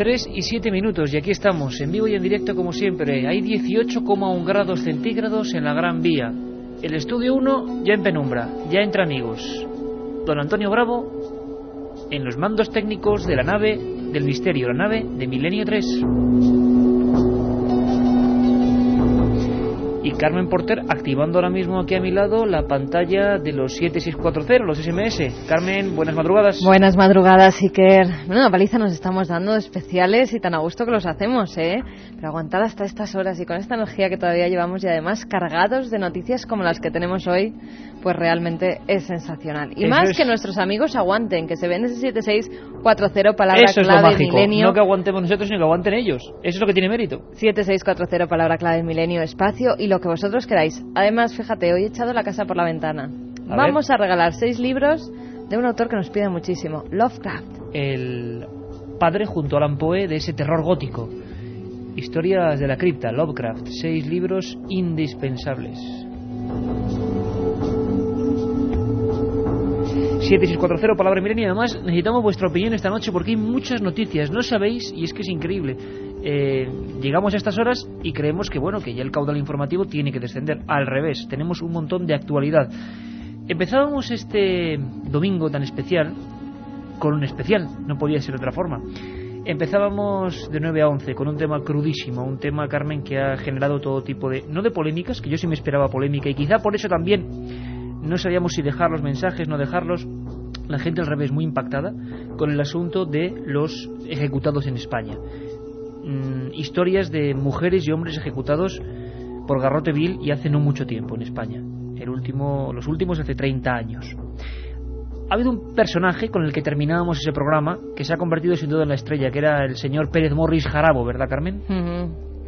Tres y siete minutos y aquí estamos, en vivo y en directo como siempre. Hay 18,1 grados centígrados en la Gran Vía. El estudio 1 ya en penumbra, ya entre amigos. Don Antonio Bravo en los mandos técnicos de la nave del misterio, la nave de Milenio 3. Y Carmen Porter activando ahora mismo aquí a mi lado la pantalla de los 7640, los SMS. Carmen, buenas madrugadas. Buenas madrugadas, Iker. Bueno, una paliza nos estamos dando especiales y tan a gusto que los hacemos, ¿eh? Pero aguantar hasta estas horas y con esta energía que todavía llevamos y además cargados de noticias como las que tenemos hoy, pues realmente es sensacional. Y Eso más es- que nuestros amigos aguanten, que se ven ese 7640 palabra Eso es lo clave milenio. No que aguantemos nosotros, sino que aguanten ellos. Eso es lo que tiene mérito. 7640 palabra clave milenio espacio y lo que vosotros queráis. Además, fíjate, hoy he echado la casa por la ventana. A Vamos a regalar seis libros de un autor que nos pide muchísimo, Lovecraft. El padre junto a Alan Poe de ese terror gótico. Historias de la cripta, Lovecraft. Seis libros indispensables. 7640, palabra milenio. Además, necesitamos vuestra opinión esta noche porque hay muchas noticias. No sabéis, y es que es increíble. eh, llegamos a estas horas y creemos que, bueno, que ya el caudal informativo tiene que descender. Al revés, tenemos un montón de actualidad. Empezábamos este domingo tan especial con un especial, no podía ser de otra forma. Empezábamos de 9 a 11 con un tema crudísimo, un tema, Carmen, que ha generado todo tipo de, no de polémicas, que yo sí me esperaba polémica, y quizá por eso también no sabíamos si dejar los mensajes, no dejarlos. La gente al revés, muy impactada con el asunto de los ejecutados en España. Mm, historias de mujeres y hombres ejecutados por garrote vil y hace no mucho tiempo en España. El último, los últimos hace 30 años. Ha habido un personaje con el que terminábamos ese programa que se ha convertido sin duda en la estrella, que era el señor Pérez Morris Jarabo, ¿verdad, Carmen?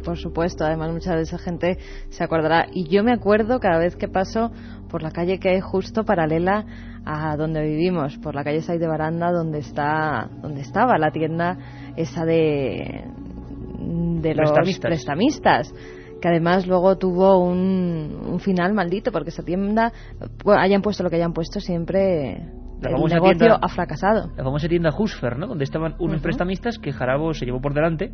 Por supuesto, además mucha de esa gente se acordará. Y yo me acuerdo cada vez que paso por la calle que hay justo paralela a donde vivimos, por la calle Saiz de Baranda, donde está, donde estaba la tienda esa de de los Prestamistas. prestamistas que además luego tuvo un, un final maldito porque esa tienda bueno, hayan puesto lo que hayan puesto siempre La el negocio tienda- ha fracasado La famosa tienda Husfer, ¿no? Donde estaban unos prestamistas que Jarabo se llevó por delante.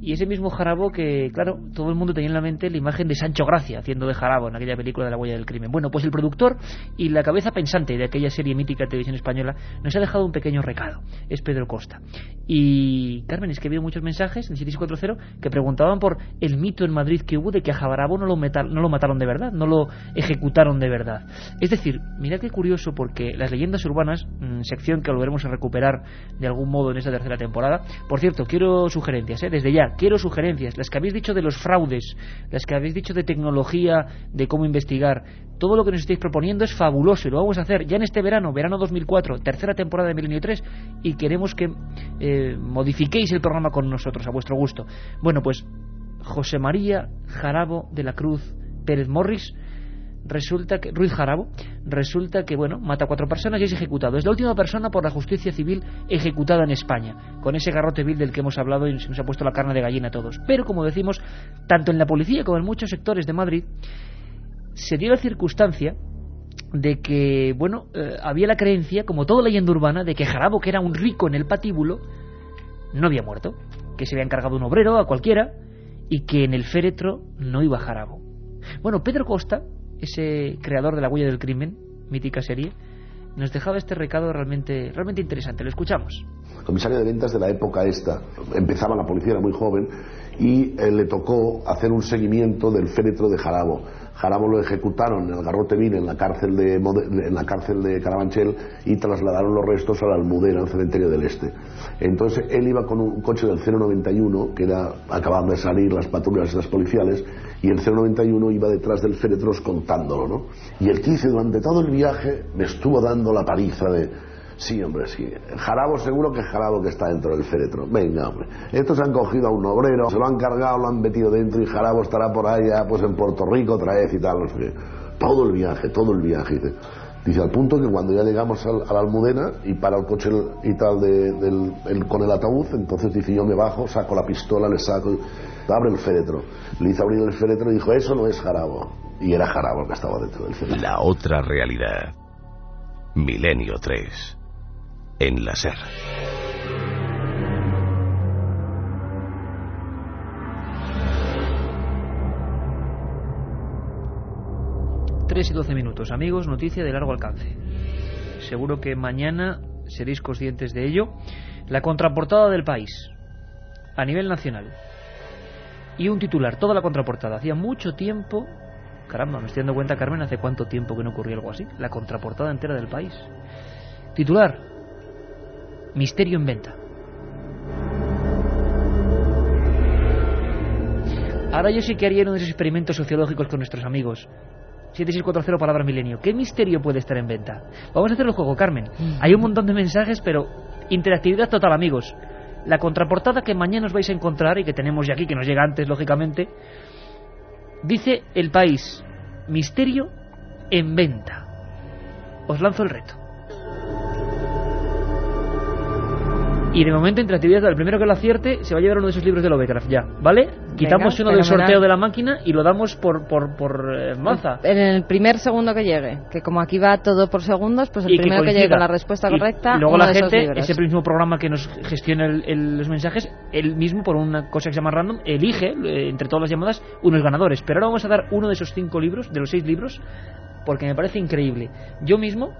Y ese mismo Jarabo que, claro, todo el mundo tenía en la mente la imagen de Sancho Gracia haciendo de Jarabo en aquella película de la huella del crimen. Bueno, pues el productor y la cabeza pensante de aquella serie mítica de televisión española nos ha dejado un pequeño recado. Es Pedro Costa. Y, Carmen, es que habido muchos mensajes en 7640 que preguntaban por el mito en Madrid que hubo de que a Jarabo no lo, meta- no lo mataron de verdad, no lo ejecutaron de verdad. Es decir, mira qué curioso porque las leyendas urbanas, mm, sección que volveremos a recuperar de algún modo en esta tercera temporada. Por cierto, quiero sugerencias, ¿eh? desde ya, quiero sugerencias. Las que habéis dicho de los fraudes, las que habéis dicho de tecnología, de cómo investigar. Todo lo que nos estáis proponiendo es fabuloso y lo vamos a hacer ya en este verano, verano 2004, tercera temporada de Milenio 3, y queremos que eh, modifiquéis el programa con nosotros a vuestro gusto. Bueno, pues José María Jarabo de la Cruz Pérez Morris resulta que Ruiz Jarabo resulta que bueno mata a cuatro personas y es ejecutado es la última persona por la justicia civil ejecutada en España con ese garrote vil del que hemos hablado y se nos ha puesto la carne de gallina a todos pero como decimos tanto en la policía como en muchos sectores de Madrid se dio la circunstancia de que, bueno, eh, había la creencia, como toda leyenda urbana, de que Jarabo, que era un rico en el patíbulo, no había muerto, que se había encargado un obrero a cualquiera y que en el féretro no iba Jarabo. Bueno, Pedro Costa, ese creador de La huella del crimen, mítica serie, nos dejaba este recado realmente, realmente interesante. Lo escuchamos. Comisario de ventas de la época esta, empezaba la policía, era muy joven, y eh, le tocó hacer un seguimiento del féretro de Jarabo Jarabo lo ejecutaron en el Garrote Vil, en la cárcel de, en la cárcel de Carabanchel, y trasladaron los restos a la Almudena, al cementerio del Este. Entonces él iba con un coche del 091, que era, acababan de salir las patrullas las policiales, y el 091 iba detrás del féretro contándolo, ¿no? Y el 15 durante todo el viaje me estuvo dando la paliza de Sí, hombre, sí. Jarabo seguro que es Jarabo que está dentro del féretro. Venga, hombre. Estos han cogido a un obrero, se lo han cargado, lo han metido dentro y Jarabo estará por allá, pues en Puerto Rico otra vez y tal. Todo el viaje, todo el viaje. Dice, dice al punto que cuando ya llegamos a la Almudena y para el coche y tal de, con el ataúd, entonces dice yo me bajo, saco la pistola, le saco, abre el féretro. Le hizo abrir el féretro y dijo, eso no es Jarabo. Y era Jarabo el que estaba dentro del féretro. La otra realidad. Milenio 3 en la SER. Tres y doce minutos. Amigos, noticia de largo alcance. Seguro que mañana seréis conscientes de ello. La contraportada del país, a nivel nacional. Y un titular, toda la contraportada. Hacía mucho tiempo Caramba, me estoy dando cuenta, Carmen, hace cuánto tiempo que no ocurría algo así. La contraportada entera del país. Titular, Misterio en venta. Ahora yo sí que haría uno de esos experimentos sociológicos con nuestros amigos. 7640 palabras milenio. ¿Qué misterio puede estar en venta? Vamos a hacer el juego, Carmen. Hay un montón de mensajes, pero interactividad total, amigos. La contraportada que mañana os vais a encontrar y que tenemos ya aquí, que nos llega antes, lógicamente, dice el país, misterio en venta. Os lanzo el reto. Y de momento, entre actividades, el primero que lo acierte se va a llevar uno de esos libros de Lovecraft, ya, ¿vale? Quitamos uno del sorteo de la máquina y lo damos por, por, por eh, maza. En el primer segundo que llegue, que como aquí va todo por segundos, pues el primero que, llegue con la respuesta correcta. Y luego la gente, ese mismo programa que nos gestiona los mensajes, él mismo, por una cosa que se llama random, elige eh, entre todas las llamadas unos ganadores. Pero ahora vamos a dar uno de esos cinco libros, de los seis libros, porque me parece increíble. Yo mismo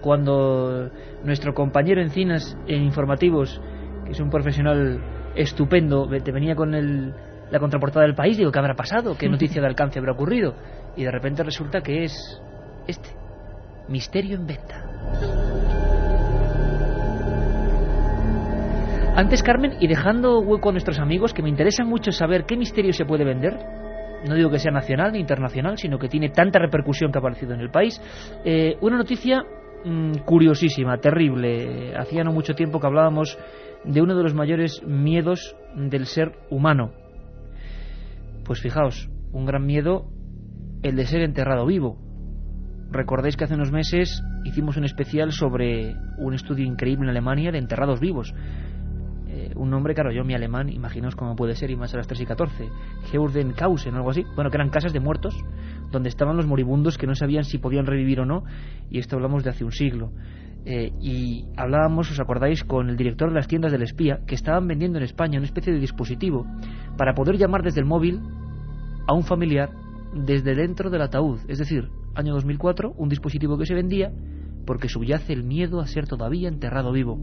cuando nuestro compañero Encinas en Informativos, que es un profesional estupendo, te venía con el, la contraportada del país, digo, ¿qué habrá pasado? ¿Qué noticia de alcance habrá ocurrido? Y de repente resulta que es este, Misterio en venta. Antes, Carmen, y dejando hueco a nuestros amigos, que me interesa mucho saber qué misterio se puede vender, no digo que sea nacional ni internacional, sino que tiene tanta repercusión que ha aparecido en el país, eh, una noticia Mm, curiosísima, terrible. Hacía no mucho tiempo que hablábamos de uno de los mayores miedos del ser humano. Pues fijaos, un gran miedo el de ser enterrado vivo. Recordáis que hace unos meses hicimos un especial sobre un estudio increíble en Alemania de enterrados vivos. Eh, un nombre, claro, yo mi alemán, imaginaos cómo puede ser, y más a las 3 y 14. Geurdenkausen, algo así. Bueno, que eran casas de muertos donde estaban los moribundos que no sabían si podían revivir o no, y esto hablamos de hace un siglo. Eh, y hablábamos, os acordáis, con el director de las tiendas del espía, que estaban vendiendo en España una especie de dispositivo para poder llamar desde el móvil a un familiar desde dentro del ataúd. Es decir, año 2004, un dispositivo que se vendía porque subyace el miedo a ser todavía enterrado vivo.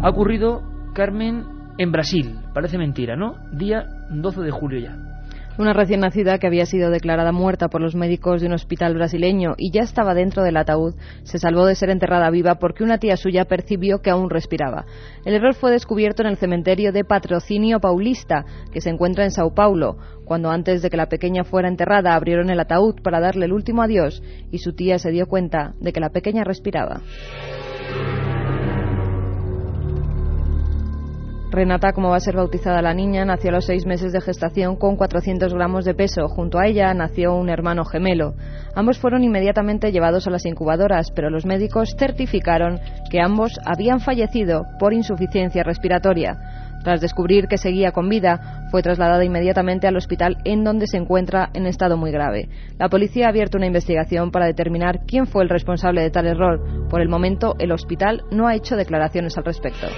Ha ocurrido, Carmen, en Brasil. Parece mentira, ¿no? Día 12 de julio ya. Una recién nacida que había sido declarada muerta por los médicos de un hospital brasileño y ya estaba dentro del ataúd se salvó de ser enterrada viva porque una tía suya percibió que aún respiraba. El error fue descubierto en el cementerio de Patrocinio Paulista, que se encuentra en Sao Paulo, cuando antes de que la pequeña fuera enterrada abrieron el ataúd para darle el último adiós y su tía se dio cuenta de que la pequeña respiraba. Renata, como va a ser bautizada la niña, nació a los seis meses de gestación con 400 gramos de peso. Junto a ella nació un hermano gemelo. Ambos fueron inmediatamente llevados a las incubadoras, pero los médicos certificaron que ambos habían fallecido por insuficiencia respiratoria. Tras descubrir que seguía con vida, fue trasladada inmediatamente al hospital en donde se encuentra en estado muy grave. La policía ha abierto una investigación para determinar quién fue el responsable de tal error. Por el momento, el hospital no ha hecho declaraciones al respecto.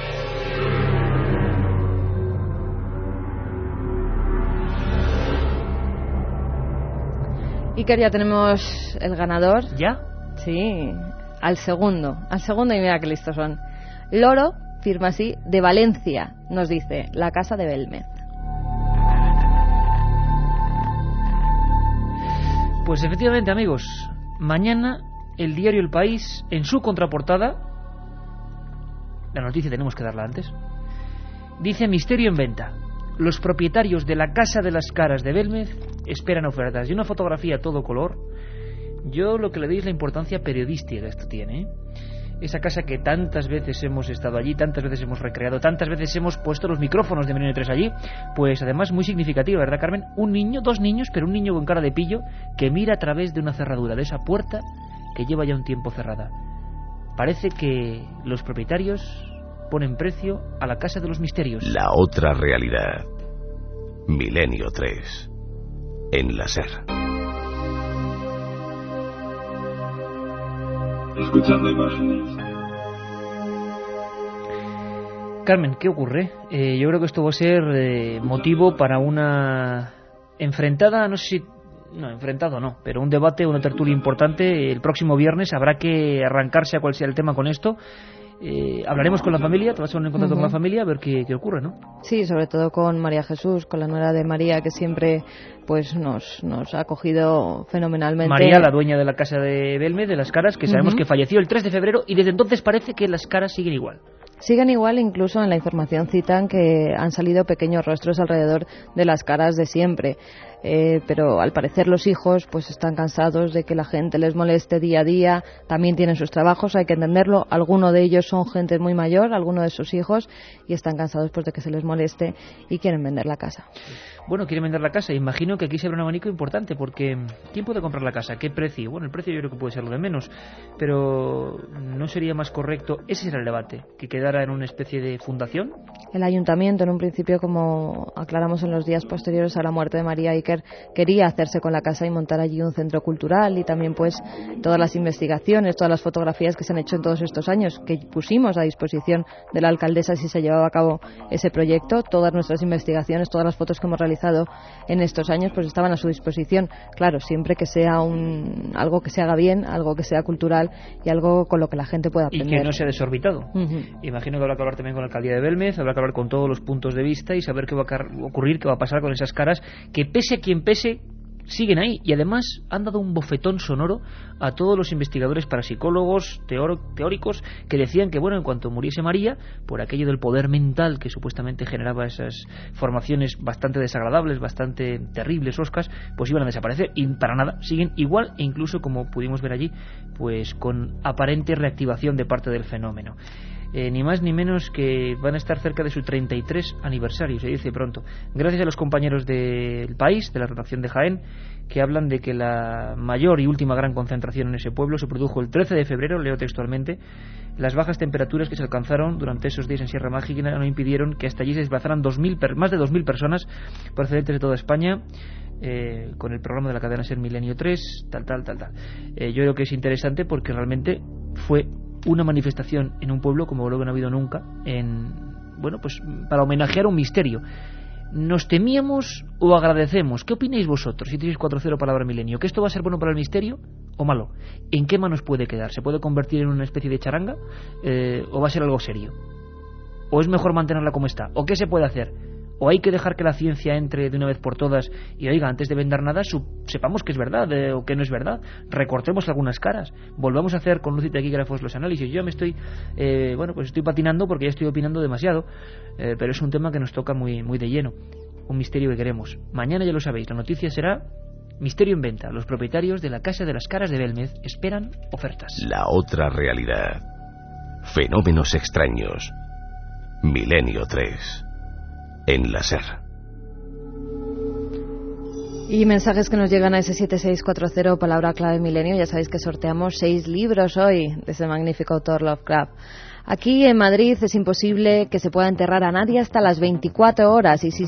Iker, ya tenemos el ganador. ¿Ya? Sí, al segundo. Al segundo y mira qué listos son. Loro firma así, de Valencia, nos dice, la casa de Belmez. Pues efectivamente, amigos, mañana el diario El País, en su contraportada, la noticia tenemos que darla antes, dice Misterio en venta. Los propietarios de la Casa de las Caras de Belmez esperan ofertas. Y una fotografía a todo color. Yo lo que le doy es la importancia periodística que esto tiene. ¿eh? esa casa que tantas veces hemos estado allí, tantas veces hemos recreado, tantas veces hemos puesto los micrófonos de Milenio 3 allí, pues además muy significativa, ¿verdad, Carmen? Un niño, dos niños, pero un niño con cara de pillo que mira a través de una cerradura, de esa puerta que lleva ya un tiempo cerrada. Parece que los propietarios ponen precio a la casa de los misterios. La otra realidad. Milenio 3. En la SER. escuchando imágenes. Carmen, ¿qué ocurre? Eh, yo creo que esto va a ser eh, motivo para una enfrentada, no sé si no, enfrentado no, pero un debate, una tertulia importante. El próximo viernes habrá que arrancarse a cual sea el tema con esto eh, hablaremos con la familia, te vas a poner en contacto con la familia a ver qué, ocurre, ¿no? Sí, sobre todo con María Jesús, con la nuera de María, que siempre pues nos, nos ha acogido fenomenalmente. María, la dueña de la casa de Belme, de las caras, que sabemos que falleció el 3 de febrero y desde entonces parece que las caras siguen igual. Siguen igual, incluso en la información citan que han salido pequeños rostros alrededor de las caras de siempre. Eh, pero al parecer los hijos pues están cansados de que la gente les moleste día a día, también tienen sus trabajos, hay que entenderlo, algunos de ellos son gente muy mayor, algunos de sus hijos, y están cansados pues de que se les moleste y quieren vender la casa. Bueno, quieren vender la casa, imagino que aquí se abre un abanico importante, porque ¿quién puede comprar la casa? ¿Qué precio? Bueno, el precio yo creo que puede ser lo de menos, pero ¿no sería más correcto, ese era el debate, que quedara en una especie de fundación? El ayuntamiento, en un principio, como aclaramos en los días posteriores a la muerte de María y quería hacerse con la casa y montar allí un centro cultural y también pues todas las investigaciones, todas las fotografías que se han hecho en todos estos años que pusimos a disposición de la alcaldesa si se llevaba a cabo ese proyecto, todas nuestras investigaciones, todas las fotos que hemos realizado en estos años pues estaban a su disposición. Claro, siempre que sea un algo que se haga bien, algo que sea cultural y algo con lo que la gente pueda aprender. Y que no sea desorbitado. Imagino que habrá que hablar también con la alcaldía de Belmez, habrá que hablar con todos los puntos de vista y saber qué va a ocurrir, qué va a pasar con esas caras que pese quien pese, siguen ahí. Y además han dado un bofetón sonoro a todos los investigadores parapsicólogos teóricos que decían que bueno en cuanto muriese María por aquello del poder mental que supuestamente generaba esas formaciones bastante desagradables bastante terribles oscas pues iban a desaparecer. Y para nada siguen igual e incluso como pudimos ver allí pues con aparente reactivación de parte del fenómeno eh, ni más ni menos que van a estar cerca de su 33 aniversario, se dice pronto. Gracias a los compañeros del país, de la redacción de Jaén, que hablan de que la mayor y última gran concentración en ese pueblo se produjo el 13 de febrero, leo textualmente. Las bajas temperaturas que se alcanzaron durante esos días en Sierra Mágica no impidieron que hasta allí se desplazaran más de 2.000 personas procedentes de toda España. Eh, con el programa de la cadena Ser Milenio 3, tal, tal, tal, tal. Eh, yo creo que es interesante porque realmente fue una manifestación en un pueblo como luego no ha habido nunca, en, bueno, pues para homenajear un misterio. ¿Nos temíamos o agradecemos? ¿Qué opináis vosotros? Si tenéis 4-0 palabra milenio. ¿Que esto va a ser bueno para el misterio o malo? ¿En qué manos puede quedar? ¿Se puede convertir en una especie de charanga? Eh, ¿O va a ser algo serio? ¿O es mejor mantenerla como está? ¿O qué se puede hacer? O hay que dejar que la ciencia entre de una vez por todas y oiga, antes de vender nada, sepamos que es verdad eh, o que no es verdad, recortemos algunas caras, volvamos a hacer con luz y taquígrafos los análisis. Yo me estoy, eh, bueno, pues estoy patinando porque ya estoy opinando demasiado, eh, pero es un tema que nos toca muy, muy de lleno, un misterio que queremos. Mañana ya lo sabéis, la noticia será Misterio en venta. Los propietarios de la Casa de las Caras de Belmez esperan ofertas. La otra realidad. Fenómenos extraños. Milenio 3. En la. Y mensajes que nos llegan a ese 7640, palabra clave milenio. Ya sabéis que sorteamos seis libros hoy de ese magnífico autor Lovecraft. Aquí en Madrid es imposible que se pueda enterrar a nadie hasta las 24 horas y si,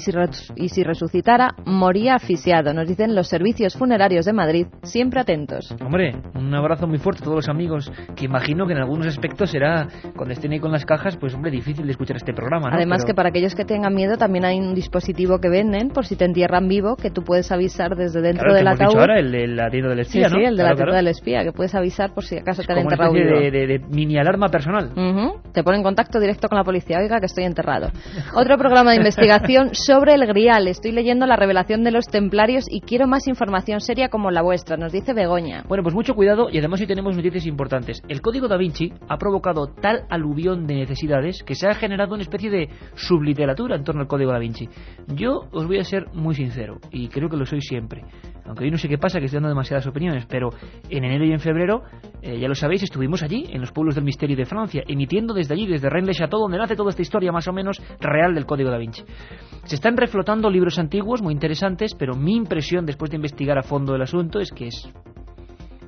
y si resucitara, moría asfixiado. Nos dicen los servicios funerarios de Madrid, siempre atentos. Hombre, un abrazo muy fuerte a todos los amigos, que imagino que en algunos aspectos será, cuando estén ahí con las cajas, pues hombre, difícil de escuchar este programa. ¿no? Además que para aquellos que tengan miedo también hay un dispositivo que venden por si te entierran vivo, que tú puedes avisar desde dentro del ataúd. ahora, el de la tienda del espía, sí, ¿no? Sí, el de la tienda del espía, que puedes avisar por si acaso te han enterrado vivo. De, de, de, mini alarma personal. Te pone en contacto directo con la policía. Oiga, que estoy enterrado. Otro programa de investigación sobre el Grial. Estoy leyendo la revelación de los templarios y quiero más información seria como la vuestra, nos dice Begoña. Bueno, pues mucho cuidado y además hoy tenemos noticias importantes. El código da Vinci ha provocado tal aluvión de necesidades que se ha generado una especie de subliteratura en torno al código da Vinci. Yo os voy a ser muy sincero y creo que lo soy siempre. Aunque yo no sé qué pasa, que estoy dando demasiadas opiniones, pero en enero y en febrero, eh, ya lo sabéis, estuvimos allí, en los pueblos del misterio de Francia, emitiendo desde allí, desde Rennes le Chateau, donde nace toda esta historia más o menos real del Código da Vinci. Se están reflotando libros antiguos muy interesantes, pero mi impresión después de investigar a fondo el asunto es que es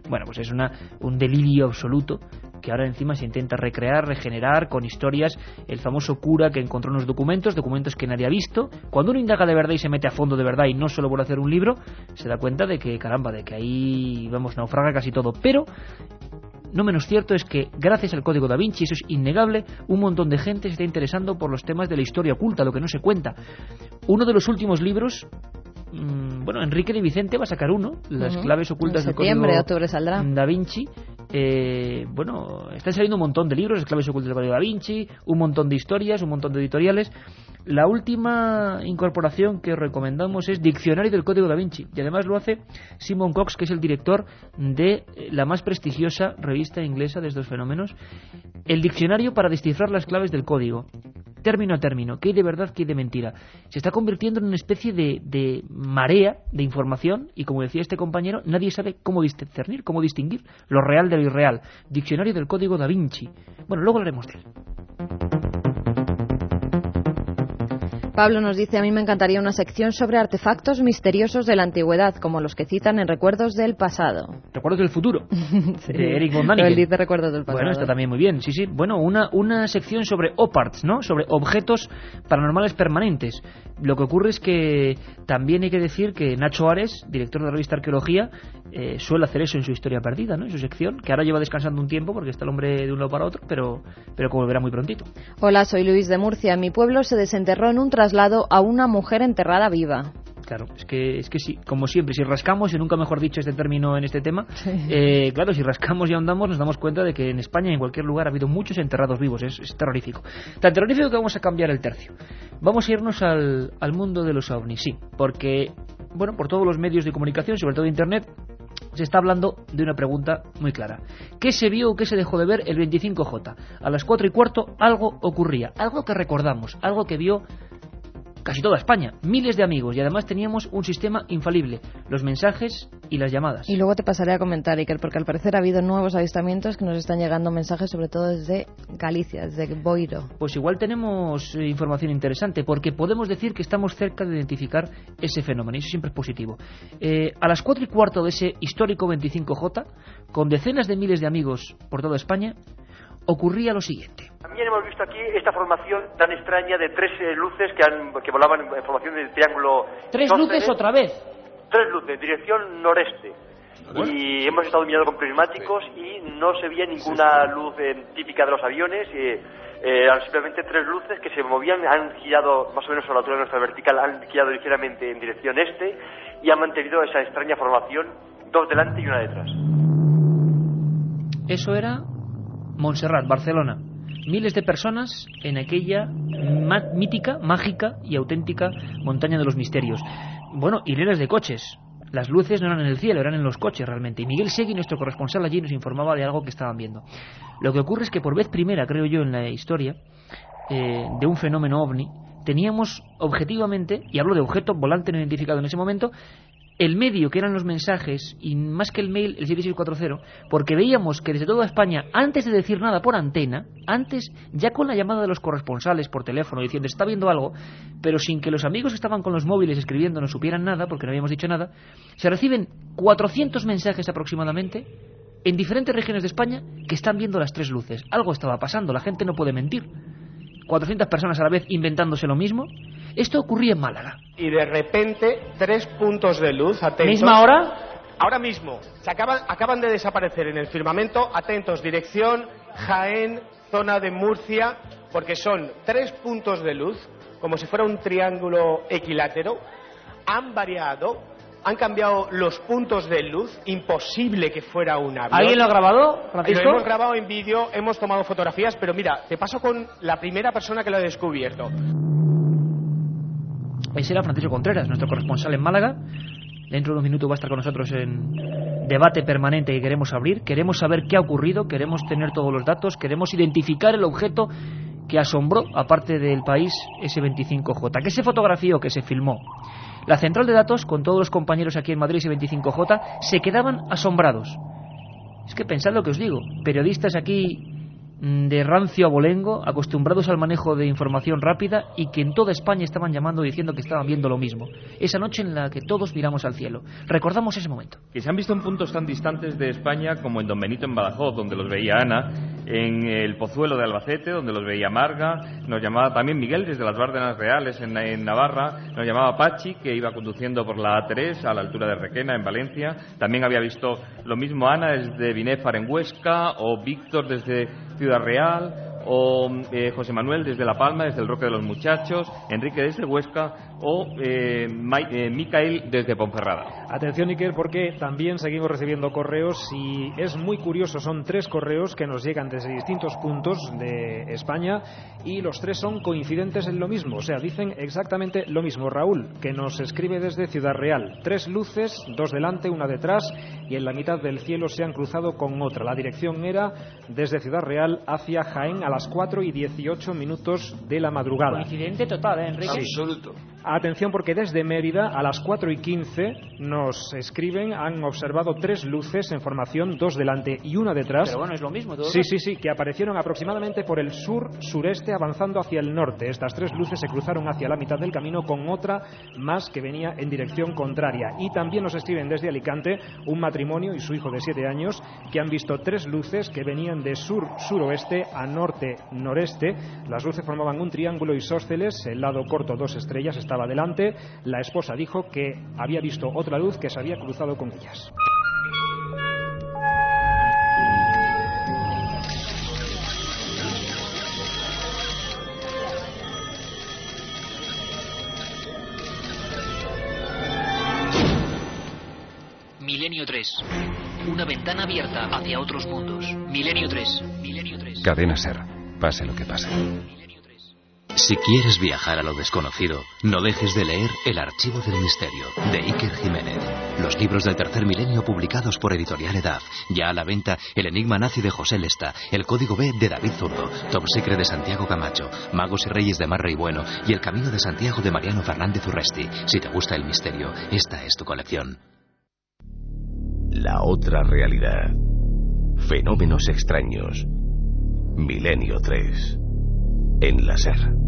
bueno, pues es una, un delirio absoluto que ahora encima se intenta recrear, regenerar con historias, el famoso cura que encontró unos documentos, documentos que nadie ha visto. Cuando uno indaga de verdad y se mete a fondo de verdad y no solo por hacer un libro, se da cuenta de que, caramba, de que ahí, vamos, naufraga casi todo. Pero no menos cierto es que, gracias al código da Vinci, eso es innegable, un montón de gente se está interesando por los temas de la historia oculta, lo que no se cuenta. Uno de los últimos libros mm, bueno, Enrique de Vicente va a sacar uno, las claves ocultas del código da Vinci. Eh, bueno, están saliendo un montón de libros, las claves ocultas del código da Vinci, un montón de historias, un montón de editoriales. La última incorporación que recomendamos es Diccionario del Código da Vinci y además lo hace Simon Cox, que es el director de la más prestigiosa revista inglesa de estos fenómenos, el Diccionario para descifrar las claves del código término a término, qué hay de verdad, qué hay de mentira. Se está convirtiendo en una especie de, marea de información y, como decía este compañero, nadie sabe cómo discernir, cómo distinguir lo real de lo irreal. Diccionario del Código da Vinci. Bueno, luego hablaremos de él. Pablo nos dice, a mí me encantaría una sección sobre artefactos misteriosos de la antigüedad, como los que citan en Recuerdos del pasado. Recuerdos del futuro, sí. de Eric von Däniken. Él dice Recuerdos del pasado. Bueno, está también muy bien, sí, sí. Bueno, una, una sección sobre OPARTs, ¿no? Sobre objetos paranormales permanentes. Lo que ocurre es que también hay que decir que Nacho Ares, director de la revista Arqueología, eh, suele hacer eso en su historia perdida, ¿no? En su sección, que ahora lleva descansando un tiempo porque está el hombre de un lado para otro, pero, pero que volverá muy prontito. Hola, soy Luis de Murcia. Mi pueblo se desenterró en un traslado a una mujer enterrada viva. Claro, es que, es que sí, como siempre, si rascamos, y nunca mejor dicho este término en este tema, sí. eh, claro, si rascamos y ahondamos nos damos cuenta de que en España y en cualquier lugar ha habido muchos enterrados vivos, es, es terrorífico. Tan terrorífico que vamos a cambiar el tercio. Vamos a irnos al, al mundo de los ovnis, sí, porque, bueno, por todos los medios de comunicación, sobre todo Internet, se está hablando de una pregunta muy clara. ¿Qué se vio o qué se dejó de ver el 25J? A las 4 y cuarto algo ocurría, algo que recordamos, algo que vio casi toda España, miles de amigos y además teníamos un sistema infalible, los mensajes y las llamadas. Y luego te pasaré a comentar, Iker, porque al parecer ha habido nuevos avistamientos que nos están llegando mensajes sobre todo desde Galicia, desde Boiro. Pues igual tenemos eh, información interesante porque podemos decir que estamos cerca de identificar ese fenómeno y eso siempre es positivo. Eh, a las 4 y cuarto de ese histórico 25J, con decenas de miles de amigos por toda España, ocurría lo siguiente. También hemos visto aquí esta formación tan extraña de tres eh, luces que, han, que volaban en formación del triángulo. ¿Tres luces otra vez? Tres luces, dirección noreste. Y hemos estado mirando con prismáticos y no se veía ninguna luz eh, típica de los aviones. Eh, eran simplemente tres luces que se movían, han girado más o menos a la altura de nuestra vertical, han girado ligeramente en dirección este y han mantenido esa extraña formación, dos delante y una detrás. Eso era Montserrat, Barcelona. Miles de personas en aquella mítica, mágica y auténtica montaña de los misterios. Bueno, hileras de coches. Las luces no eran en el cielo, eran en los coches realmente. Y Miguel Segui, nuestro corresponsal allí, nos informaba de algo que estaban viendo. Lo que ocurre es que por vez primera, creo yo, en la historia eh, de un fenómeno ovni, teníamos objetivamente, y hablo de objeto volante no identificado en ese momento, el medio que eran los mensajes y más que el mail el 7640 porque veíamos que desde toda España antes de decir nada por antena antes ya con la llamada de los corresponsales por teléfono diciendo está viendo algo pero sin que los amigos que estaban con los móviles escribiendo no supieran nada porque no habíamos dicho nada se reciben 400 mensajes aproximadamente en diferentes regiones de España que están viendo las tres luces. Algo estaba pasando la gente no puede mentir. 400 personas a la vez inventándose lo mismo esto ocurría en Málaga. Y de repente, tres puntos de luz, atentos. ¿Misma hora? Ahora mismo. Se acaban, acaban de desaparecer en el firmamento. Atentos, dirección Jaén, zona de Murcia, porque son tres puntos de luz, como si fuera un triángulo equilátero. Han variado, han cambiado los puntos de luz, imposible que fuera un avión. ¿Alguien lo ha grabado, Francisco? Lo hemos grabado en vídeo, hemos tomado fotografías, pero mira, te paso con la primera persona que lo ha descubierto. Era Francisco Contreras, nuestro corresponsal en Málaga. Dentro de unos minutos va a estar con nosotros en debate permanente que queremos abrir. Queremos saber qué ha ocurrido, queremos tener todos los datos, queremos identificar el objeto que asombró a parte del país ese 25J, que se fotografió, que se filmó. La central de datos, con todos los compañeros aquí en Madrid ese 25J, se quedaban asombrados. Es que pensad lo que os digo, periodistas aquí de rancio abolengo, acostumbrados al manejo de información rápida y que en toda España estaban llamando diciendo que estaban viendo lo mismo. Esa noche en la que todos miramos al cielo. Recordamos ese momento. Que se han visto en puntos tan distantes de España como en Don Benito en Badajoz, donde los veía Ana, en el Pozuelo de Albacete, donde los veía Marga, nos llamaba también Miguel desde las Bárdenas Reales en, Navarra, nos llamaba Pachi, que iba conduciendo por la A3 a la altura de Requena, en Valencia. También había visto lo mismo Ana desde Binéfar en Huesca o Víctor desde Ciudad Real o eh, José Manuel desde La Palma, desde el Roque de los Muchachos, Enrique desde Huesca o eh, eh, Micael desde Ponferrada. Atención, Iker, porque también seguimos recibiendo correos y es muy curioso. Son tres correos que nos llegan desde distintos puntos de España y los tres son coincidentes en lo mismo. O sea, dicen exactamente lo mismo. Raúl, que nos escribe desde Ciudad Real. Tres luces, dos delante, una detrás y en la mitad del cielo se han cruzado con otra. La dirección era desde Ciudad Real hacia Jaén a las 4 y 18 minutos de la madrugada. Coincidente total, ¿eh, Enrique? Absoluto. Atención porque desde Mérida a las 4 y 15 nos escriben, han observado tres luces en formación, dos delante y una detrás. Pero bueno, es lo mismo. ¿todo sí, sí, sí, que aparecieron aproximadamente por el sur-sureste avanzando hacia el norte. Estas tres luces se cruzaron hacia la mitad del camino con otra más que venía en dirección contraria. Y también nos escriben desde Alicante un matrimonio y su hijo de 7 años que han visto tres luces que venían de sur-suroeste a norte-noreste. Las luces formaban un triángulo isósceles, el lado corto dos estrellas, estaba delante. La esposa dijo que había visto otra luz que se había cruzado con ellas. Milenio 3. Una ventana abierta hacia otros mundos. Milenio 3. Milenio 3. Cadena Ser. Pase lo que pase. Si quieres viajar a lo desconocido, no dejes de leer El Archivo del Misterio, de Iker Jiménez. Los libros del tercer milenio publicados por Editorial Edad. Ya a la venta El Enigma Nazi de José Lesta, El Código B de David Zurdo, Top Secret de Santiago Camacho, Magos y Reyes de Marra y Bueno y El Camino de Santiago de Mariano Fernández Urresti. Si te gusta el misterio, esta es tu colección. La otra realidad. Fenómenos extraños. Milenio 3. En la SER.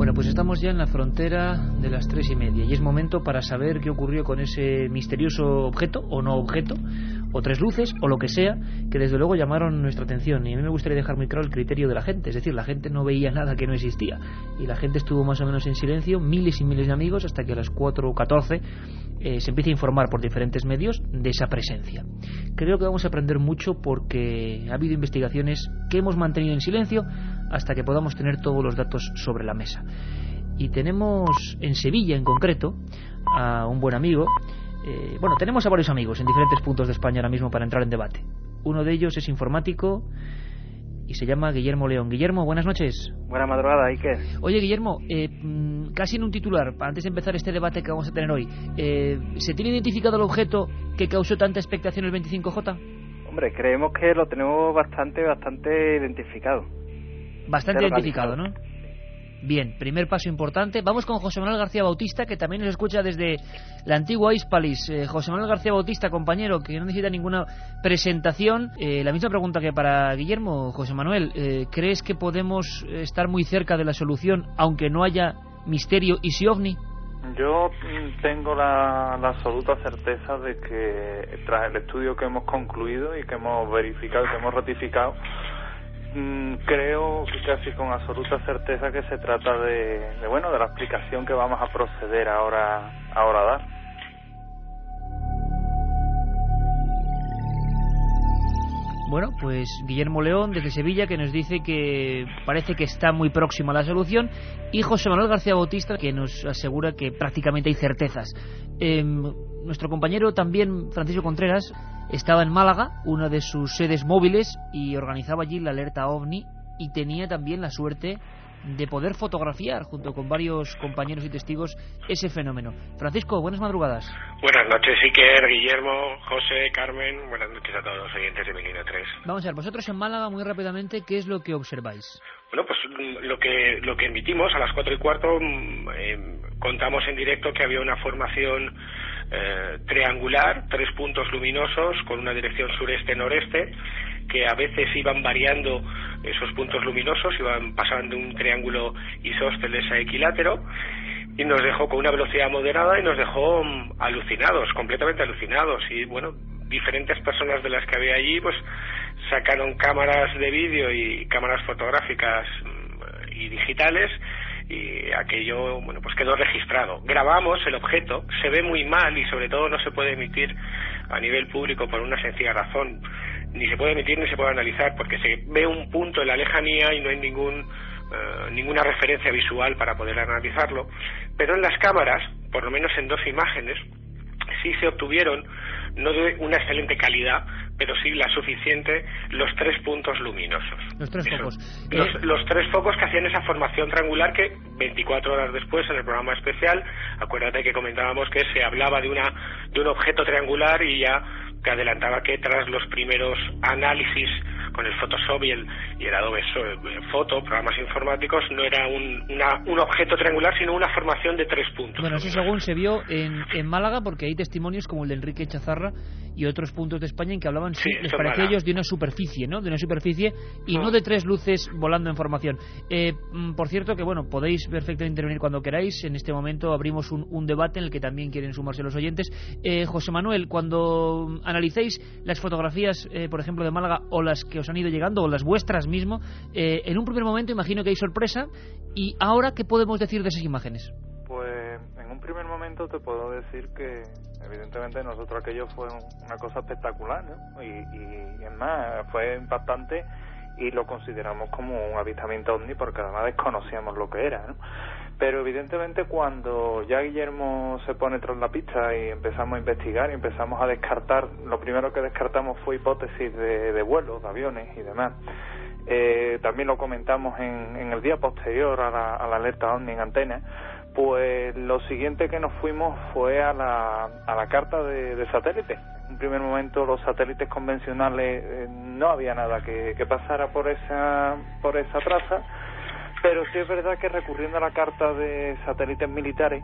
Bueno, pues estamos ya en la frontera de las tres y media y es momento para saber qué ocurrió con ese misterioso objeto o no objeto o tres luces o lo que sea que desde luego llamaron nuestra atención. Y a mí me gustaría dejar muy claro el criterio de la gente es decir la gente no veía nada que no existía. Y la gente estuvo más o menos en silencio miles y miles de amigos hasta que a las 4.14 eh, se empieza a informar por diferentes medios de esa presencia. Creo que vamos a aprender mucho porque ha habido investigaciones que hemos mantenido en silencio hasta que podamos tener todos los datos sobre la mesa y tenemos en Sevilla en concreto a un buen amigo eh, bueno, tenemos a varios amigos en diferentes puntos de España ahora mismo para entrar en debate. Uno de ellos es informático y se llama Guillermo León. Guillermo, buenas noches. Buena madrugada, Iker. Oye, Guillermo, eh, mm, casi en un titular, antes de empezar este debate que vamos a tener hoy, eh, ¿se tiene identificado el objeto que causó tanta expectación el 25J? Hombre, creemos que lo tenemos bastante, bastante identificado. Bastante identificado, ¿no? Bien, primer paso importante. Vamos con José Manuel García Bautista, que también nos escucha desde la antigua Hispalis. Eh, José Manuel García Bautista, compañero, que no necesita ninguna presentación. Eh, la misma pregunta que para Guillermo. José Manuel, eh, ¿crees que podemos estar muy cerca de la solución, aunque no haya misterio y si ovni? Yo mm, tengo la, la, absoluta certeza de que tras el estudio que hemos concluido y que hemos verificado y que hemos ratificado, creo que casi con absoluta certeza que se trata de, de, bueno de la explicación que vamos a proceder ahora ahora a dar Bueno, pues Guillermo León desde Sevilla que nos dice que parece que está muy próximo a la solución y José Manuel García Bautista que nos asegura que prácticamente hay certezas. Eh, nuestro compañero también Francisco Contreras estaba en Málaga, una de sus sedes móviles, y organizaba allí la alerta ovni y tenía también la suerte de poder fotografiar junto con varios compañeros y testigos ese fenómeno. Francisco, buenas madrugadas. Buenas noches, Iker, Guillermo, José, Carmen. Buenas noches a todos los oyentes de Melino 3. Vamos a ver, vosotros en Málaga, muy rápidamente, ¿qué es lo que observáis? Bueno, pues mm, lo que, lo que emitimos a las cuatro y cuarto, mm, eh, contamos en directo que había una formación eh, triangular, tres puntos luminosos con una dirección sureste-noreste, que a veces iban variando esos puntos luminosos, iban pasando un triángulo isósceles a equilátero, y nos dejó con una velocidad moderada y nos dejó mm, alucinados, completamente alucinados. Y bueno, diferentes personas de las que había allí, pues sacaron cámaras de vídeo y cámaras fotográficas mm, y digitales y aquello bueno pues quedó registrado grabamos el objeto se ve muy mal y sobre todo no se puede emitir a nivel público por una sencilla razón ni se puede emitir ni se puede analizar porque se ve un punto en la lejanía y no hay ningún eh, ninguna referencia visual para poder analizarlo pero en las cámaras por lo menos en dos imágenes sí se obtuvieron no de una excelente calidad pero sí la suficiente, los tres puntos luminosos. Los tres focos. Los, los, tres focos que hacían esa formación triangular que 24 horas después en el programa especial, acuérdate que comentábamos que se hablaba de, una, de un objeto triangular y ya te adelantaba que tras los primeros análisis con el Photoshop y el, y el Adobe Photo, programas informáticos, no era un, un objeto triangular, sino una formación de tres puntos. Bueno, eso según se vio en, en Málaga, porque hay testimonios como el de Enrique Chazarra y otros puntos de España en que hablaban, sí, les parecía a ellos de una superficie, ¿no? De una superficie y no, de tres luces volando en formación. Eh, mm, por cierto, que bueno, podéis perfectamente intervenir cuando queráis. En este momento abrimos un, un debate en el que también quieren sumarse los oyentes. Eh, José Manuel, cuando analicéis las fotografías, eh, por ejemplo, de Málaga o las que os han ido llegando o las vuestras mismo, eh, en un primer momento imagino que hay sorpresa. ¿Y ahora qué podemos decir de esas imágenes? Pues en un primer momento te puedo decir que evidentemente nosotros aquello fue una cosa espectacular ¿no? y, y, es más fue impactante y lo consideramos como un avistamiento ovni porque además desconocíamos lo que era ¿no? Pero evidentemente cuando ya Guillermo se pone tras la pista y empezamos a investigar y empezamos a descartar lo primero que descartamos fue hipótesis de, de vuelos de aviones y demás. Eh, también lo comentamos en, en el día posterior a la, alerta ovni en antena. Pues lo siguiente que nos fuimos fue a la, a la carta de, de satélite. En primer momento los satélites convencionales eh, no había nada que, que, pasara por esa, por esa traza, pero sí es verdad que recurriendo a la carta de satélites militares,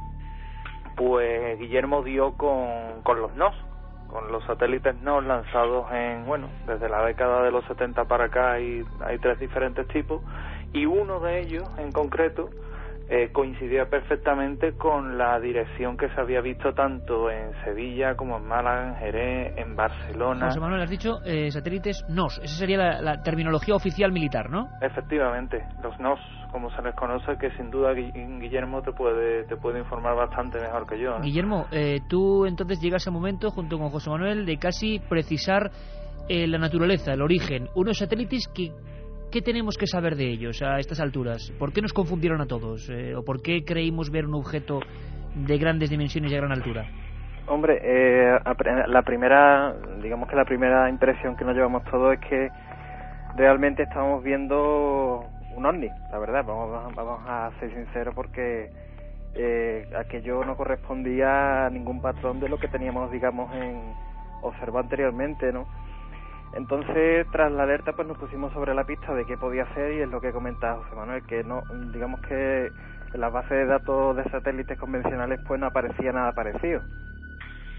pues Guillermo dio con, con los NOS, con los satélites NOS lanzados en, bueno, desde la década de los 70 para acá hay, hay tres diferentes tipos, y uno de ellos en concreto, eh, coincidía perfectamente con la dirección que se había visto tanto en Sevilla como en Málaga, en Jerez, en Barcelona. José Manuel, has dicho eh, satélites NOS, esa sería la, la, terminología oficial militar, ¿no? Efectivamente, los NOS, como se les conoce, que sin duda Guillermo te puede, te puede informar bastante mejor que yo. ¿no? Guillermo, eh, tú entonces llegas a un momento, junto con José Manuel, de casi precisar eh, la naturaleza, el origen, unos satélites que ¿Qué tenemos que saber de ellos a estas alturas? ¿Por qué nos confundieron a todos? Eh, ¿O por qué creímos ver un objeto de grandes dimensiones y a gran altura? Hombre, eh, la primera, digamos que la primera impresión que nos llevamos todos es que realmente estamos viendo un ovni, la verdad, vamos, vamos a ser sinceros porque eh, aquello no correspondía a ningún patrón de lo que teníamos, digamos, en observado anteriormente, ¿no? Entonces, tras la alerta, pues nos pusimos sobre la pista de qué podía hacer y es lo que comenta José Manuel, que no, digamos que en las bases de datos de satélites convencionales pues no aparecía nada parecido.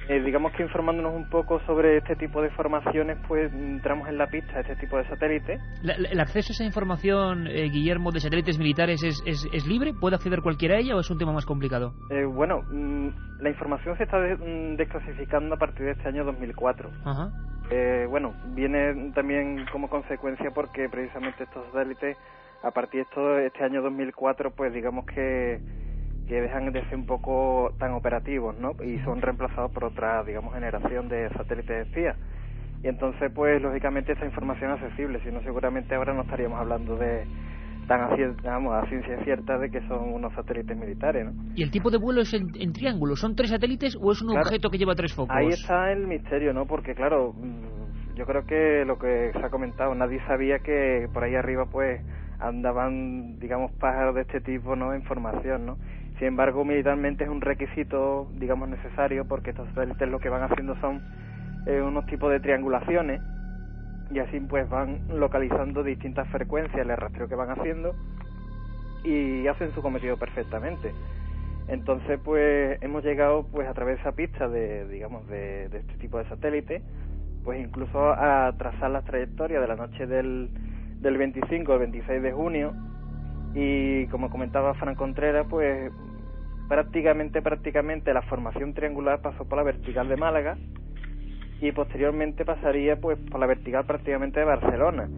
Eh, digamos que informándonos un poco sobre este tipo de formaciones, pues entramos en la pista este tipo de satélites. ¿El acceso a esa información, eh, Guillermo, de satélites militares es, es, es, libre? ¿Puede acceder cualquiera a ella o es un tema más complicado? Eh, bueno, mm, la información se está mm, desclasificando a partir de este año 2004. Ajá. Eh, bueno, viene también como consecuencia porque precisamente estos satélites, a partir de todo este año 2004, pues digamos que que dejan de ser un poco tan operativos, ¿no? Y son reemplazados por otra, digamos, generación de satélites espías. Y entonces, pues, lógicamente, esta información es accesible, si no, seguramente ahora no estaríamos hablando de tan a, digamos, a ciencia cierta de que son unos satélites militares, ¿no? ¿Y el tipo de vuelo es en, triángulo? ¿Son tres satélites o es un objeto que lleva tres focos? Ahí está el misterio, ¿no? Porque, claro, yo creo que lo que se ha comentado, nadie sabía que por ahí arriba, pues, andaban, digamos, pájaros de este tipo, ¿no? En formación, ¿no? Sin embargo, militarmente es un requisito, digamos, necesario porque estos satélites lo que van haciendo son eh, unos tipos de triangulaciones y así pues van localizando distintas frecuencias el rastreo que van haciendo y hacen su cometido perfectamente. Entonces, pues hemos llegado pues a través de esa pista de, digamos, de, este tipo de satélites, pues incluso a trazar las trayectorias de la noche del, del 25 al 26 de junio y como comentaba Fran Contreras, pues prácticamente, prácticamente la formación triangular pasó por la vertical de Málaga y posteriormente pasaría pues por la vertical prácticamente de Barcelona.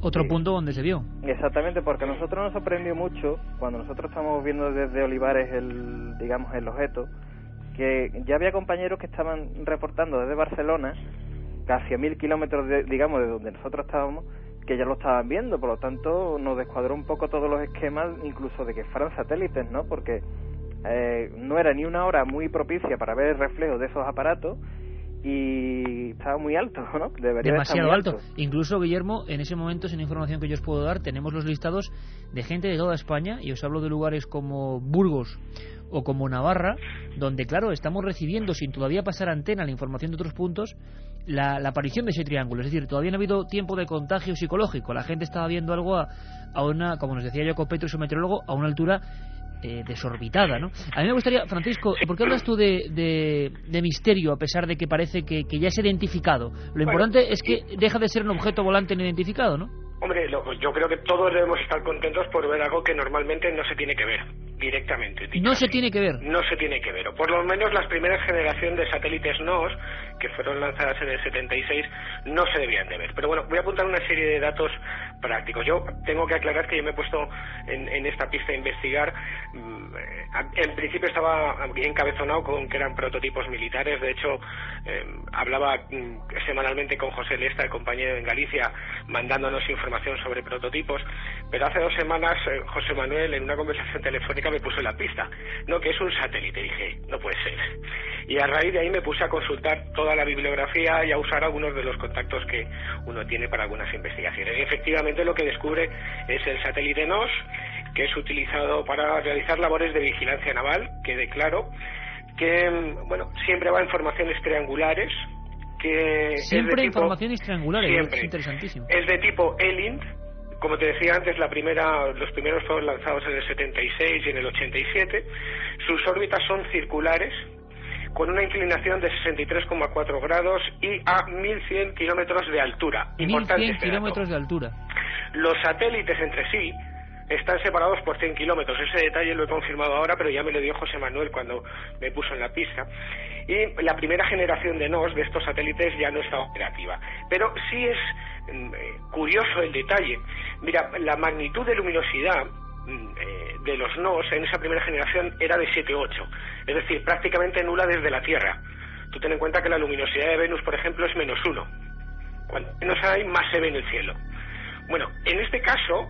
Otro punto donde se vio. Exactamente, porque a nosotros nos sorprendió mucho cuando nosotros estamos viendo desde Olivares el, digamos, el objeto, que ya había compañeros que estaban reportando desde Barcelona, casi a mil kilómetros, de, digamos, de donde nosotros estábamos, que ya lo estaban viendo, por lo tanto nos descuadró un poco todos los esquemas, incluso de que fueran satélites, ¿no? Porque eh, no era ni una hora muy propicia para ver el reflejo de esos aparatos y estaba muy alto, ¿no? Debería Demasiado alto. Incluso, Guillermo, en ese momento, sin información que yo os puedo dar, tenemos los listados de gente de toda España, y os hablo de lugares como Burgos o como Navarra, donde, claro, estamos recibiendo, sin todavía pasar antena, la información de otros puntos, la, aparición de ese triángulo. Es decir, todavía no ha habido tiempo de contagio psicológico. La gente estaba viendo algo a, a una, como nos decía Jacob Petro, su meteorólogo, a una altura eh, desorbitada, ¿no? A mí me gustaría, Francisco, ¿por qué hablas tú de, de, misterio a pesar de que parece que, que ya es identificado? Lo importante es que deja de ser un objeto volante no identificado, ¿no? Hombre, yo creo que todos debemos estar contentos por ver algo que normalmente no se tiene que ver directamente. No se tiene que ver. No se tiene que ver. O por lo menos las primeras generaciones de satélites NOS, que fueron lanzadas en el 76, no se debían de ver. Pero bueno, voy a apuntar una serie de datos prácticos. Yo tengo que aclarar que yo me he puesto en, esta pista a investigar. Mm, eh, en principio estaba encabezonado con que eran prototipos militares. De hecho, eh, hablaba mm, semanalmente con José Lesta, el compañero en Galicia, mandándonos información sobre prototipos, pero hace dos semanas eh, José Manuel en una conversación telefónica me puso en la pista, no, que es un satélite, dije, no puede ser. Y a raíz de ahí me puse a consultar toda la bibliografía y a usar algunos de los contactos que uno tiene para algunas investigaciones. Y efectivamente lo que descubre es el satélite NOS, que es utilizado para realizar labores de vigilancia naval, que declaro que mm, bueno siempre va en formaciones triangulares Siempre es informaciones triangulares, siempre. es interesantísimo. Es de tipo ELINT, como te decía antes, la primera, los primeros fueron lanzados en el 76 y en el 87. Sus órbitas son circulares, con una inclinación de 63,4 grados y a 1.100 kilómetros de altura. 1.100 este kilómetros de altura. Los satélites entre sí están separados por 100 kilómetros. Ese detalle lo he confirmado ahora, pero ya me lo dio José Manuel cuando me puso en la pista. Y la primera generación de NOS, de estos satélites, ya no está operativa. Pero sí es mm, eh, curioso el detalle. Mira, la magnitud de luminosidad de los NOS en esa primera generación era de 7-8, es decir, prácticamente nula desde la Tierra. Tú ten en cuenta que la luminosidad de Venus, por ejemplo, es menos 1. Cuanto menos hay, más se ve en el cielo. Bueno, en este caso,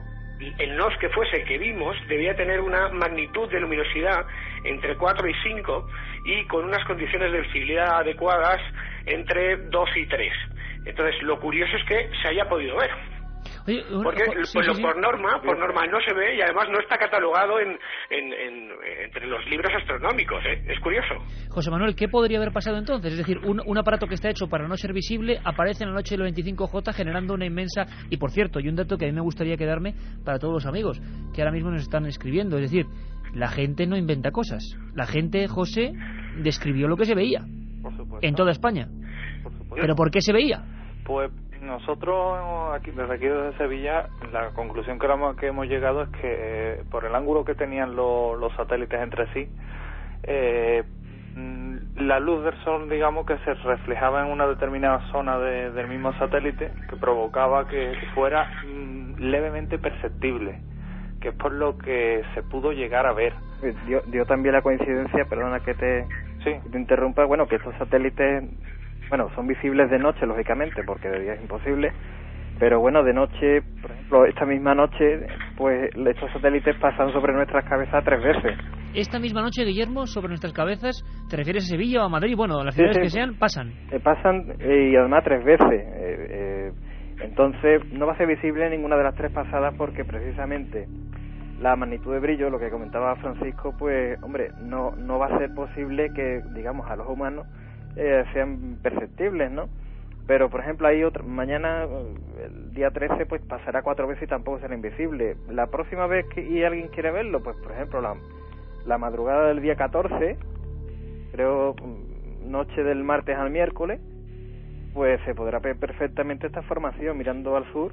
el NOS que fuese el que vimos debía tener una magnitud de luminosidad entre 4 y 5 y con unas condiciones de visibilidad adecuadas entre 2 y 3. Entonces, lo curioso es que se haya podido ver. Oye, Porque sí, pues, sí, sí. por norma, por norma no se ve y además no está catalogado en, en- en- entre los libros astronómicos. ¿eh? Es curioso. José Manuel, ¿qué podría haber pasado entonces? Es decir, un, un aparato que está hecho para no ser visible aparece en la noche del 25J generando una inmensa... Y por cierto, y un dato que a mí me gustaría quedarme para todos los amigos que ahora mismo nos están escribiendo. Es decir, la gente no inventa cosas. La gente, José, describió lo que se veía Por supuesto. en toda España. Por supuesto. ¿Pero por qué se veía? Pues nosotros aquí desde aquí desde Sevilla la conclusión que hemos, que hemos llegado es que eh, por el ángulo que tenían lo- los satélites entre sí eh, mm, la luz del sol digamos que se reflejaba en una determinada zona de- del mismo satélite que provocaba que fuera mm, levemente perceptible que es por lo que se pudo llegar a ver. Eh, Dio, dio también la coincidencia, perdona que te, que te interrumpa, bueno, que estos satélites, bueno, son visibles de noche, lógicamente, porque de día es imposible, pero bueno, de noche, por ejemplo, esta misma noche, pues estos satélites pasan sobre nuestras cabezas tres veces. Esta misma noche, Guillermo, sobre nuestras cabezas, ¿te refieres a Sevilla o a Madrid? Bueno, a las ciudades sí. que sean, pasan. Eh, pasan eh, y además tres veces. Eh, eh, entonces, no va a ser visible ninguna de las tres pasadas porque precisamente la magnitud de brillo, lo que comentaba Francisco, pues, hombre, no, no va a ser posible que, digamos, a los humanos eh, sean perceptibles, ¿no? Pero, por ejemplo, hay otra, mañana, el día 13, pues pasará cuatro veces y tampoco será invisible. La próxima vez que y alguien quiere verlo, pues, por ejemplo, la, la madrugada del día 14, creo, noche del martes al miércoles, pues se podrá ver perfectamente esta formación mirando al sur.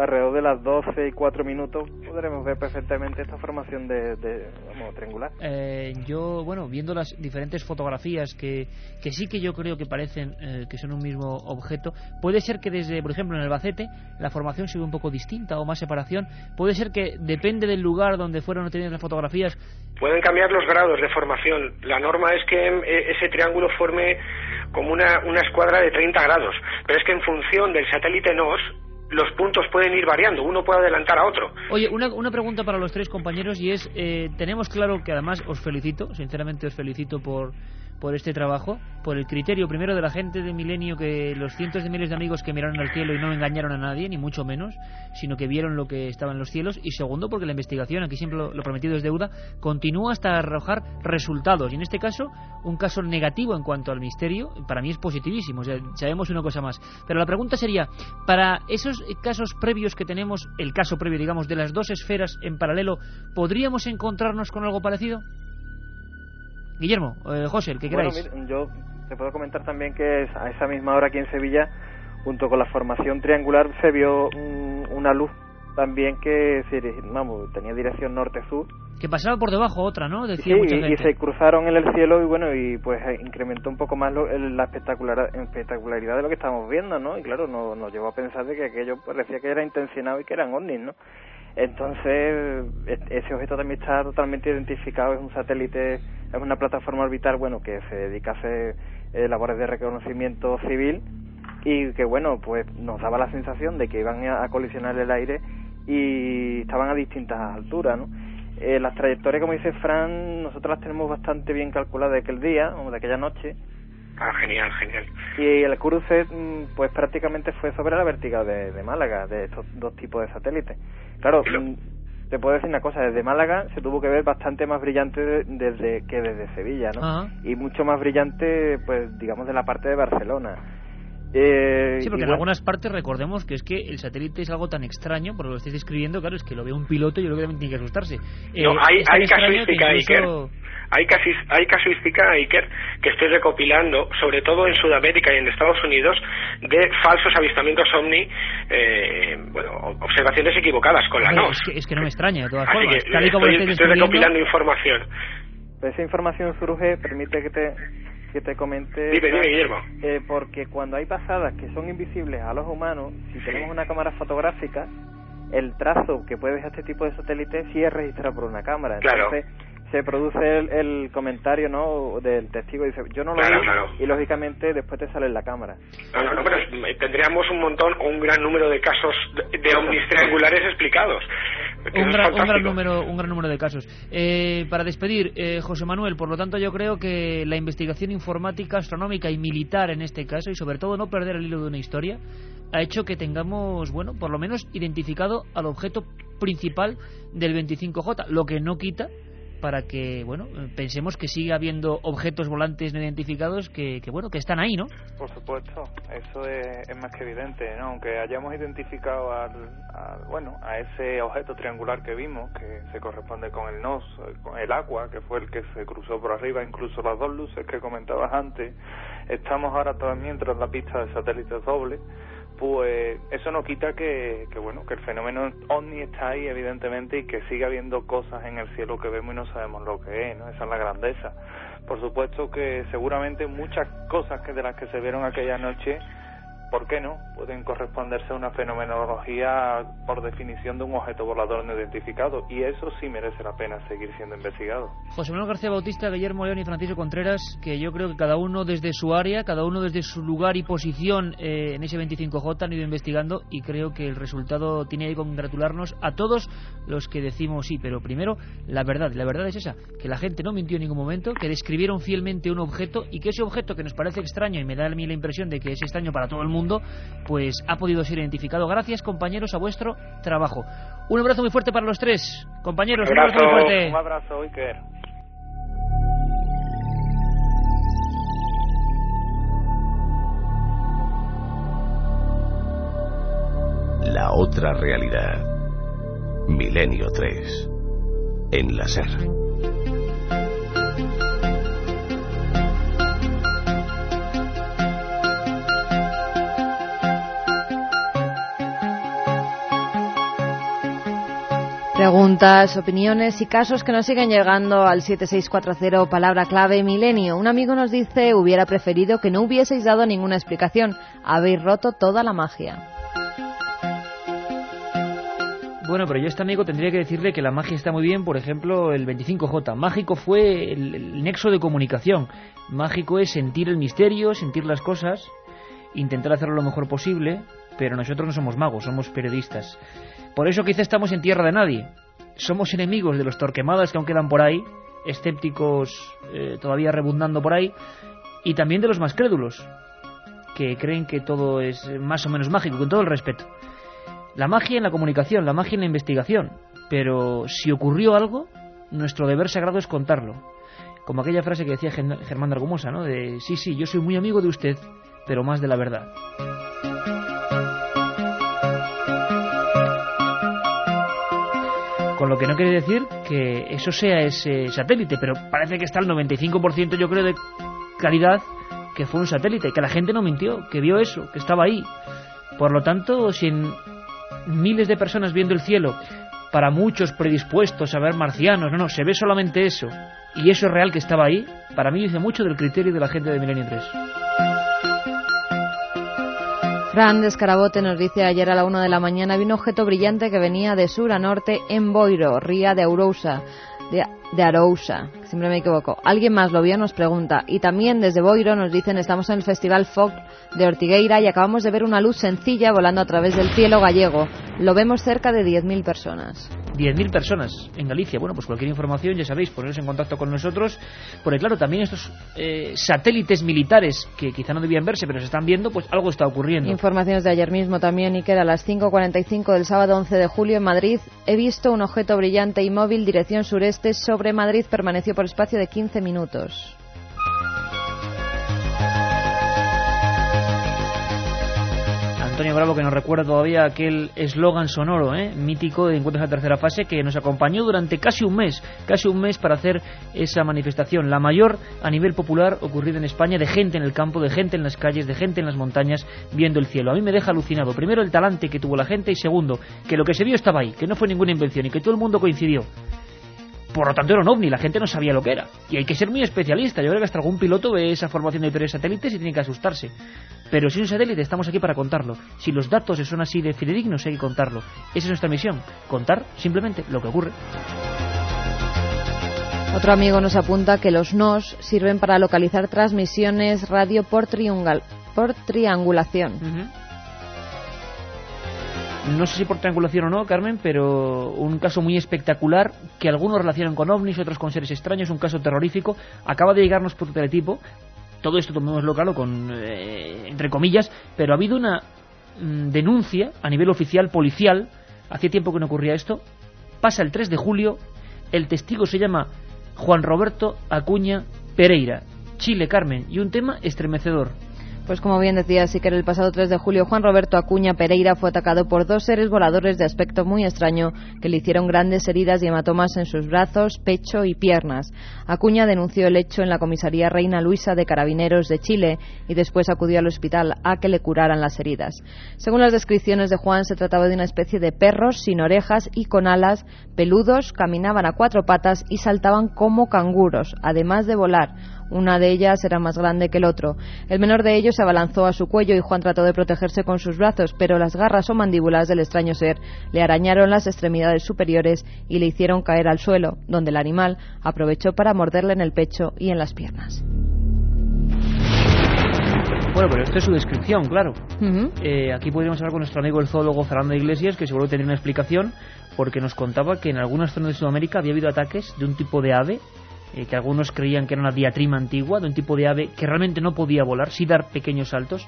Alrededor de las 12 y 4 minutos podremos ver perfectamente esta formación de, de vamos, triangular. Eh, yo, bueno, viendo las diferentes fotografías que, que sí que yo creo que parecen eh, que son un mismo objeto, puede ser que desde, por ejemplo, en Albacete, la formación se ve un poco distinta o más separación. Puede ser que depende del lugar donde fueron obtenidas las fotografías. Pueden cambiar los grados de formación. La norma es que eh, ese triángulo forme como una, una escuadra de 30 grados. Pero es que en función del satélite NOS, los puntos pueden ir variando. Uno puede adelantar a otro. Oye, una, una pregunta para los tres compañeros y es, eh, tenemos claro que además os felicito, sinceramente os felicito por, por este trabajo, por el criterio primero de la gente de Milenio, que los cientos de miles de amigos que miraron al cielo y no engañaron a nadie, ni mucho menos, sino que vieron lo que estaba en los cielos, y segundo, porque la investigación, aquí siempre lo, prometido es deuda, continúa hasta arrojar resultados, y en este caso, un caso negativo en cuanto al misterio, para mí es positivísimo, o sabemos una cosa más. Pero la pregunta sería, para esos casos previos que tenemos, el caso previo, digamos, de las dos esferas en paralelo, ¿podríamos encontrarnos con algo parecido? Guillermo, eh, José, el que Bueno, queráis. mira, yo te puedo comentar también que a esa misma hora aquí en Sevilla, junto con la formación triangular, se vio mm, una luz también que vamos, tenía dirección norte-sur. Que pasaba por debajo otra, ¿no? Decía Sí, mucha y, y gente. se cruzaron en el cielo y bueno, y pues eh, incrementó un poco más lo- el- la espectacular, espectacularidad de lo que estábamos viendo, ¿no? Y claro, no- nos llevó a pensar de que aquello parecía que era intencionado y que eran ovnis, ¿no? Entonces, e- ese objeto también está totalmente identificado, es un satélite, es una plataforma orbital, bueno, que se dedica a hacer eh, labores de reconocimiento civil y que, bueno, pues nos daba la sensación de que iban a, a colisionar el aire y estaban a distintas alturas, ¿no? Eh, las trayectorias, como dice Fran, nosotros las tenemos bastante bien calculadas de aquel día, o de aquella noche, Ah, genial, genial. y el cruce, mm, pues prácticamente fue sobre la vertical de, de Málaga, de estos dos tipos de satélites. Claro, mm, te puedo decir una cosa, desde Málaga se tuvo que ver bastante más brillante de- desde que desde Sevilla, ¿no? Y mucho más brillante, pues digamos, de la parte de Barcelona. Eh, Sí, porque en bueno, algunas partes recordemos que es que el satélite es algo tan extraño, por lo que estáis describiendo, claro, es que lo ve un piloto y yo creo que también tiene que asustarse. Eh, No, hay, tan hay que casuística, incluso- Iker. Hay, casis- hay casuística, Iker, que estoy recopilando, sobre todo en Sudamérica y en Estados Unidos, de falsos avistamientos ovni, eh, bueno, observaciones equivocadas con la NOS. es, que, es que no me extraña, de todas Así formas. eh, que Tal y como estoy, estoy recopilando información. esa información surge, permite que te, que te comente. Dime, dime, Guillermo. Eh, porque cuando hay pasadas que son invisibles a los humanos, si tenemos una cámara fotográfica, el trazo que puede dejar este tipo de satélite sí es registrado por una cámara. Claro. Entonces se produce el, el comentario no del testigo dice yo no lo Claro, vi claro. y lógicamente después te sale en la cámara No, no, no, pero tendríamos un montón o un gran número de casos de, de ovnis triangulares explicados. Un, gran, un gran fantástico. número, un gran número de casos. Eh, para despedir, eh, José Manuel, por lo tanto yo creo que la investigación informática, astronómica y militar en este caso, y sobre todo no perder el hilo de una historia, ha hecho que tengamos, bueno, por lo menos identificado al objeto principal del 25J, lo que no quita para que, bueno, pensemos que sigue habiendo objetos volantes no identificados que, que, bueno, que están ahí, ¿no? Por supuesto, eso es, más que evidente, ¿no? Aunque hayamos identificado al, bueno, a ese objeto triangular que vimos, que se corresponde con el NOS, con el agua, que fue el que se cruzó por arriba, incluso las dos luces que comentabas antes, estamos ahora también tras la pista de satélites dobles, pues eso no quita que, que bueno que el fenómeno ovni está ahí evidentemente y que sigue habiendo cosas en el cielo que vemos y no sabemos lo que es no esa es la grandeza. Por supuesto que seguramente muchas cosas que de las que se vieron aquella noche ¿por qué no? Pueden corresponderse a una fenomenología por definición de un objeto volador no identificado y eso sí merece la pena seguir siendo investigado. José Manuel García Bautista, Guillermo León y Francisco Contreras, que yo creo que cada uno desde su área, cada uno desde su lugar y posición eh, en ese 25J han ido investigando y creo que el resultado tiene que congratularnos a todos los que decimos sí, pero primero la verdad, la verdad es esa, que la gente no mintió en ningún momento, que describieron fielmente un objeto y que ese objeto que nos parece extraño y me da a mí la impresión de que es extraño para todo el mundo, pues ha podido ser identificado gracias compañeros a vuestro trabajo. Un abrazo muy fuerte para los tres, compañeros, un abrazo muy fuerte. un abrazo, Iker. La otra realidad. Milenio 3. En la SER. Preguntas, opiniones y casos que nos siguen llegando al 7640 palabra clave milenio. Un amigo nos dice hubiera preferido que no hubieseis dado ninguna explicación. Habéis roto toda la magia. Bueno, pero yo a este amigo tendría que decirle que la magia está muy bien, por ejemplo, el 25J. Mágico fue el, el nexo de comunicación. Mágico es sentir el misterio, sentir las cosas, intentar hacerlo lo mejor posible, pero nosotros no somos magos, somos periodistas. Por eso quizá estamos en tierra de nadie. Somos enemigos de los torquemadas que aún quedan por ahí, escépticos eh, todavía rebundando por ahí, y también de los más crédulos, que creen que todo es más o menos mágico, con todo el respeto. La magia en la comunicación, la magia en la investigación. Pero si ocurrió algo, nuestro deber sagrado es contarlo. Como aquella frase que decía Germán de Argumosa, ¿no? De, sí, sí, yo soy muy amigo de usted, pero más de la verdad. Con lo que no quiere decir que eso sea ese satélite, pero parece que está el 95% yo creo de calidad que fue un satélite, que la gente no mintió, que vio eso, que estaba ahí. Por lo tanto, si en miles de personas viendo el cielo, para muchos predispuestos a ver marcianos, no, no, se ve solamente eso, y eso es real que estaba ahí, para mí dice mucho del criterio de la gente de Milenio 3. Fran de Escarabote nos dice ayer a la una de la mañana vi un objeto brillante que venía de sur a norte en Boiro, ría de Arousa. De, de Arousa, siempre me equivoco. Alguien más lo vio, nos pregunta. Y también desde Boiro nos dicen estamos en el Festival Folk de Ortigueira y acabamos de ver una luz sencilla volando a través del cielo gallego. Lo vemos cerca de 10.000 personas. 10.000 personas en Galicia. Bueno, pues cualquier información, ya sabéis, poneros en contacto con nosotros. Porque claro, también estos eh, satélites militares que quizá no debían verse, pero se están viendo, pues algo está ocurriendo. Informaciones de ayer mismo también, Iker, a las 5.45 del sábado 11 de julio en Madrid. He visto un objeto brillante y móvil dirección sureste sobre Madrid. Permaneció por espacio de 15 minutos. Antonio Bravo que nos recuerda todavía aquel eslogan sonoro, ¿eh? mítico de Encuentros a Tercera Fase que nos acompañó durante casi un mes, casi un mes para hacer esa manifestación, la mayor a nivel popular ocurrida en España, de gente en el campo, de gente en las calles, de gente en las montañas viendo el cielo. A mí me deja alucinado, primero el talante que tuvo la gente y segundo, que lo que se vio estaba ahí, que no fue ninguna invención y que todo el mundo coincidió. Por lo tanto era un ovni, la gente no sabía lo que era. Y hay que ser muy especialista. Yo creo que hasta algún piloto ve esa formación de tres satélites y tiene que asustarse. Pero si un satélite estamos aquí para contarlo. Si los datos son así de fidedignos hay que contarlo. Esa es nuestra misión. Contar simplemente lo que ocurre. Otro amigo nos apunta que los NOS sirven para localizar transmisiones radio por, triungal, por triangulación. No sé si por triangulación o no, Carmen, pero un caso muy espectacular que algunos relacionan con ovnis, otros con seres extraños, un caso terrorífico. Acaba de llegarnos por teletipo. Todo esto tomémoslo claro con eh, entre comillas, pero ha habido una mm, denuncia a nivel oficial policial. Hacía tiempo que no ocurría esto. Pasa el 3 de julio. El testigo se llama Juan Roberto Acuña Pereira. Chile, Carmen, y un tema estremecedor. Pues como bien decía que el pasado 3 de julio Juan Roberto Acuña Pereira fue atacado por dos seres voladores de aspecto muy extraño que le hicieron grandes heridas y hematomas en sus brazos, pecho y piernas. Acuña denunció el hecho en la comisaría Reina Luisa de Carabineros de Chile y después acudió al hospital a que le curaran las heridas. Según las descripciones de Juan, se trataba de una especie de perros sin orejas y con alas, peludos, caminaban a cuatro patas y saltaban como canguros, además de volar una de ellas era más grande que el otro. El menor de ellos se abalanzó a su cuello y Juan trató de protegerse con sus brazos, pero las garras o mandíbulas del extraño ser le arañaron las extremidades superiores y le hicieron caer al suelo, donde el animal aprovechó para morderle en el pecho y en las piernas. Bueno, pero esto es su descripción, claro. Eh, aquí podríamos hablar con nuestro amigo el zoólogo Fernando Iglesias, que seguro tendría una explicación, porque nos contaba que en algunas zonas de Sudamérica había habido ataques de un tipo de ave eh, que algunos creían que era una diatrima antigua, de un tipo de ave que realmente no podía volar, sí dar pequeños saltos.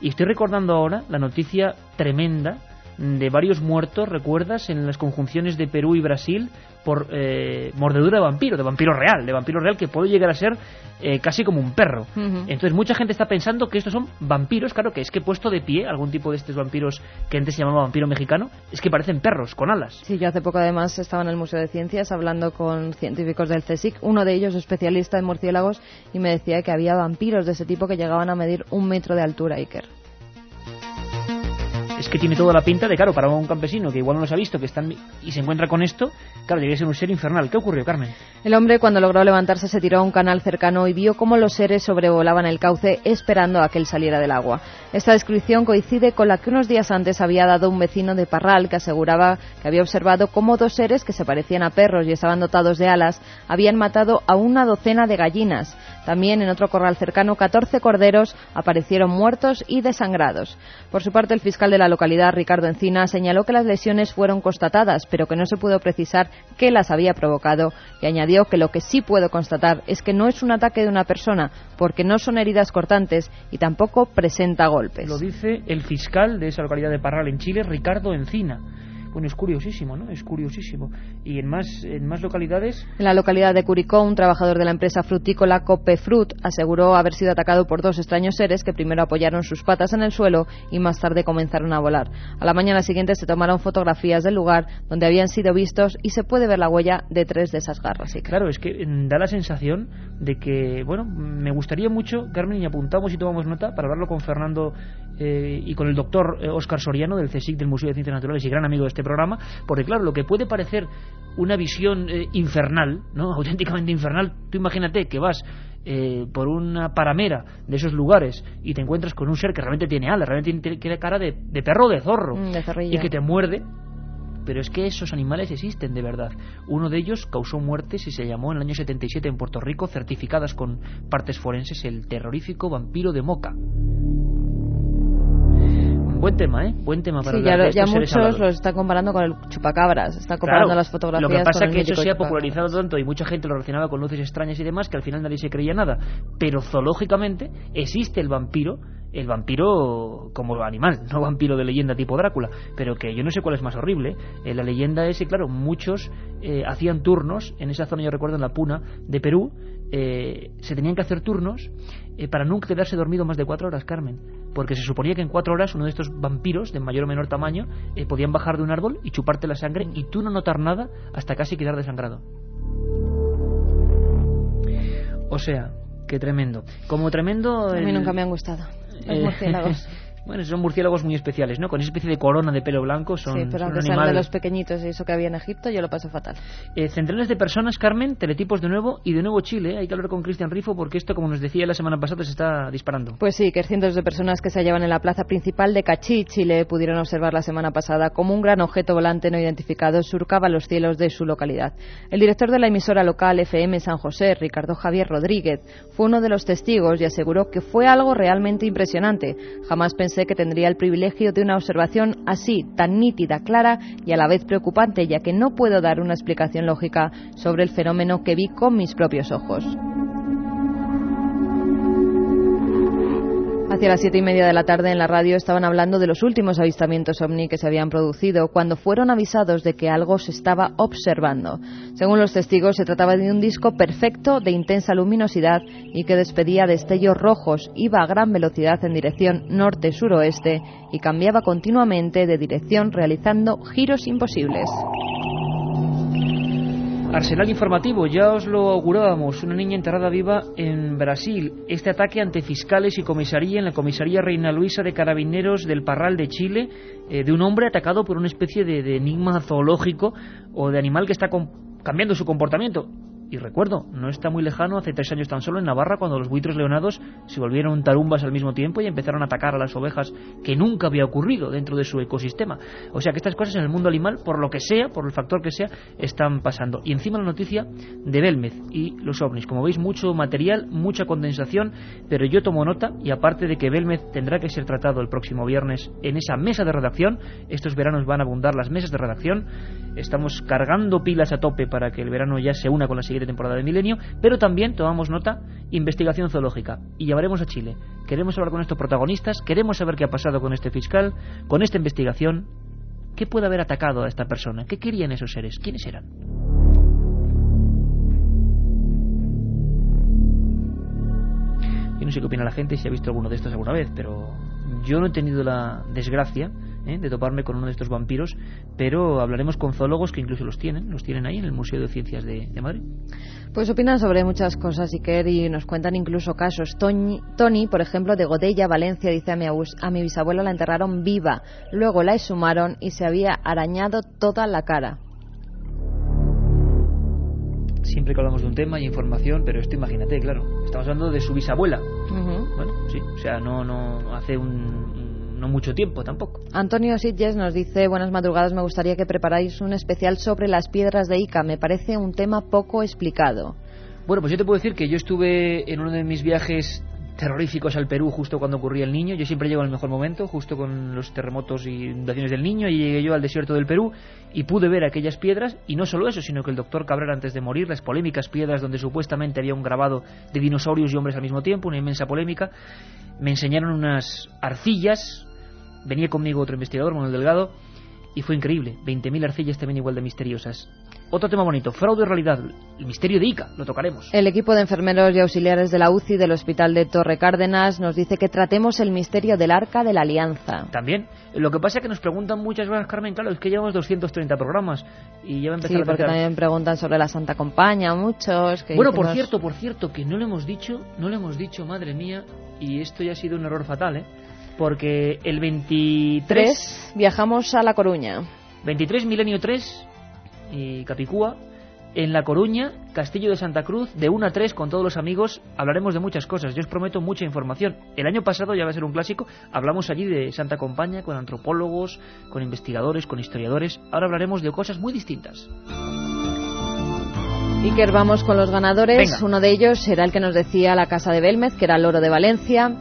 Y estoy recordando ahora la noticia tremenda de varios muertos, ¿recuerdas? En las conjunciones de Perú y Brasil por eh, mordedura de vampiro, de vampiro real, de vampiro real que puede llegar a ser eh, casi como un perro. Entonces mucha gente está pensando que estos son vampiros, claro que es que he puesto de pie algún tipo de estos vampiros que antes se llamaba vampiro mexicano, es que parecen perros con alas. Sí, yo hace poco además estaba en el Museo de Ciencias hablando con científicos del CSIC, uno de ellos especialista en murciélagos, y me decía que había vampiros de ese tipo que llegaban a medir un metro de altura, Iker es que tiene toda la pinta de, claro, para un campesino que igual no los ha visto que están y se encuentra con esto, claro, debería ser un ser infernal. ¿Qué ocurrió, Carmen? El hombre, cuando logró levantarse, se tiró a un canal cercano y vio cómo los seres sobrevolaban el cauce esperando a que él saliera del agua. Esta descripción coincide con la que unos días antes había dado un vecino de Parral que aseguraba que había observado cómo dos seres que se parecían a perros y estaban dotados de alas habían matado a una docena de gallinas. También en otro corral cercano, 14 corderos aparecieron muertos y desangrados. Por su parte, el fiscal de la localidad, Ricardo Encina, señaló que las lesiones fueron constatadas, pero que no se pudo precisar qué las había provocado y añadió que lo que sí puedo constatar es que no es un ataque de una persona, porque no son heridas cortantes y tampoco presenta golpes. Lo dice el fiscal de esa localidad de Parral, en Chile, Ricardo Encina. Bueno, es curiosísimo, ¿no? Es curiosísimo. ¿Y en más, en más localidades? En la localidad de Curicó, un trabajador de la empresa frutícola Copefrut aseguró haber sido atacado por dos extraños seres que primero apoyaron sus patas en el suelo y más tarde comenzaron a volar. A la mañana siguiente se tomaron fotografías del lugar donde habían sido vistos y se puede ver la huella de tres de esas garras. Claro, es que mm, da la sensación de que, bueno, me gustaría mucho, Carmen, y apuntamos y tomamos nota para hablarlo con Fernando eh, y con el doctor Óscar eh, Soriano del CSIC del Museo de Ciencias Naturales y gran amigo de este programa, porque claro, lo que puede parecer una visión eh, infernal, ¿no? auténticamente infernal, tú imagínate que vas por una paramera de esos lugares y te encuentras con un ser que realmente tiene alas, realmente tiene, cara de, perro o de zorro mm, y que te muerde pero es que esos animales existen de verdad. Uno de ellos causó muertes y se llamó en el año 77 en Puerto Rico, certificadas con partes forenses, el terrorífico vampiro de Moca. Buen tema, ¿eh? Buen tema para sí, ya, ya muchos los están comparando con el chupacabras, están comparando las fotografías. Lo que pasa es que eso se ha popularizado tanto y mucha gente lo relacionaba con luces extrañas y demás que al final nadie se creía nada. Pero zoológicamente existe el vampiro el vampiro como animal, no vampiro de leyenda tipo Drácula, pero que yo no sé cuál es más horrible. Eh, la leyenda es que, claro, muchos eh, hacían turnos, en esa zona yo recuerdo en la Puna de Perú, eh, se tenían que hacer turnos para nunca quedarse dormido más de cuatro horas, Carmen, porque se suponía que en cuatro horas uno de estos vampiros de mayor o menor tamaño podían bajar de un árbol y chuparte la sangre y tú no notar nada hasta casi quedar desangrado. O sea, qué tremendo. Como tremendo... A mí nunca me han gustado. Eh, bueno, son murciélagos muy especiales, ¿no? Con esa especie de corona de pelo blanco son. Sí, pero aunque sean de los pequeñitos y eso que había en Egipto, yo lo paso fatal. Eh, centenares de personas, Carmen, teletipos de nuevo y de nuevo Chile. Hay que hablar con Cristian Rifo porque esto, como nos decía la semana pasada, se está disparando. Pues sí, que cientos de personas que se hallaban en la plaza principal de Cachí, Chile, pudieron observar la semana pasada como un gran objeto volante no identificado surcaba los cielos de su localidad. El director de la emisora local FM San José, Ricardo Javier Rodríguez, fue uno de los testigos y aseguró que fue algo realmente impresionante. Jamás pensé pensé que tendría el privilegio de una observación así, tan nítida, clara y a la vez preocupante, ya que no puedo dar una explicación lógica sobre el fenómeno que vi con mis propios ojos. Hacia las siete y media de la tarde en la radio estaban hablando de los últimos avistamientos ovni que se habían producido cuando fueron avisados de que algo se estaba observando. Según los testigos, se trataba de un disco perfecto de intensa luminosidad y que despedía destellos rojos, iba a gran velocidad en dirección norte-suroeste y cambiaba continuamente de dirección realizando giros imposibles. Arsenal informativo, ya os lo augurábamos, una niña enterrada viva en Brasil. Este ataque ante fiscales y comisaría en la comisaría Reina Luisa de Carabineros del Parral de Chile, eh, de un hombre atacado por una especie de, de enigma zoológico o de animal que está cambiando su comportamiento. Y recuerdo, no está muy lejano, hace tres años tan solo en Navarra, cuando los buitres leonados se volvieron tarumbas al mismo tiempo y empezaron a atacar a las ovejas, que nunca había ocurrido dentro de su ecosistema. O sea que estas cosas en el mundo animal, por lo que sea, por el factor que sea, están pasando. Y encima la noticia de Belmez y los ovnis. Como veis, mucho material, mucha condensación, pero yo tomo nota y aparte de que Belmez tendrá que ser tratado el próximo viernes en esa mesa de redacción, estos veranos van a abundar las mesas de redacción, estamos cargando pilas a tope para que el verano ya se una con la siguiente temporada de Milenio, pero también tomamos nota, investigación zoológica. Y llevaremos a Chile. Queremos hablar con estos protagonistas, queremos saber qué ha pasado con este fiscal, con esta investigación. ¿Qué puede haber atacado a esta persona? ¿Qué querían esos seres? ¿Quiénes eran? Yo no sé qué opina la gente si ha visto alguno de estos alguna vez, pero yo no he tenido la desgracia ¿eh? de toparme con uno de estos vampiros, pero hablaremos con zoólogos que incluso los tienen, los tienen ahí en el Museo de Ciencias de, Madrid. Pues opinan sobre muchas cosas, Iker, y nos cuentan incluso casos. Tony, Tony por ejemplo, de Godella, Valencia, dice a mi, a mi bisabuela la enterraron viva, luego la exhumaron y se había arañado toda la cara siempre que hablamos de un tema y información, pero esto imagínate, claro, estamos hablando de su bisabuela. Bueno, sí, o sea, no, no hace un, no mucho tiempo tampoco. Antonio Sitges nos dice, buenas madrugadas, me gustaría que preparáis un especial sobre las piedras de Ica. Me parece un tema poco explicado. Bueno, pues yo te puedo decir que yo estuve en uno de mis viajes terroríficos al Perú justo cuando ocurría el niño. Yo siempre llego el mejor momento, justo con los terremotos y inundaciones del niño, y llegué yo al desierto del Perú y pude ver aquellas piedras, y no solo eso, sino que el doctor Cabrera antes de morir, las polémicas piedras donde supuestamente había un grabado de dinosaurios y hombres al mismo tiempo, una inmensa polémica, me enseñaron unas arcillas venía conmigo otro investigador, Manuel Delgado, y fue increíble. 20.000 arcillas también igual de misteriosas. Otro tema bonito, fraude o realidad, el misterio de Ica, lo tocaremos. El equipo de enfermeros y auxiliares de la UCI del Hospital de Torre Cárdenas nos dice que tratemos el misterio del Arca de la Alianza. También. Lo que pasa es que nos preguntan muchas veces, Carmen, claro, es que llevamos 230 programas y ya va a empezar sí, porque también preguntan sobre la Santa Compaña, muchos. Que bueno, por cierto, por cierto, que no le hemos dicho, no le hemos dicho, madre mía, y esto ya ha sido un error fatal, ¿eh? Porque el 23 viajamos a La Coruña. 23 Milenio 3 y Capicúa en La Coruña, Castillo de Santa Cruz, de 1 a 3 con todos los amigos, hablaremos de muchas cosas. Yo os prometo mucha información. El año pasado, ya va a ser un clásico, hablamos allí de Santa Compaña con antropólogos, con investigadores, con historiadores. Ahora hablaremos de cosas muy distintas. Iker, vamos con los ganadores. Uno de ellos será el que nos decía la Casa de Belmez, que era el oro de Valencia.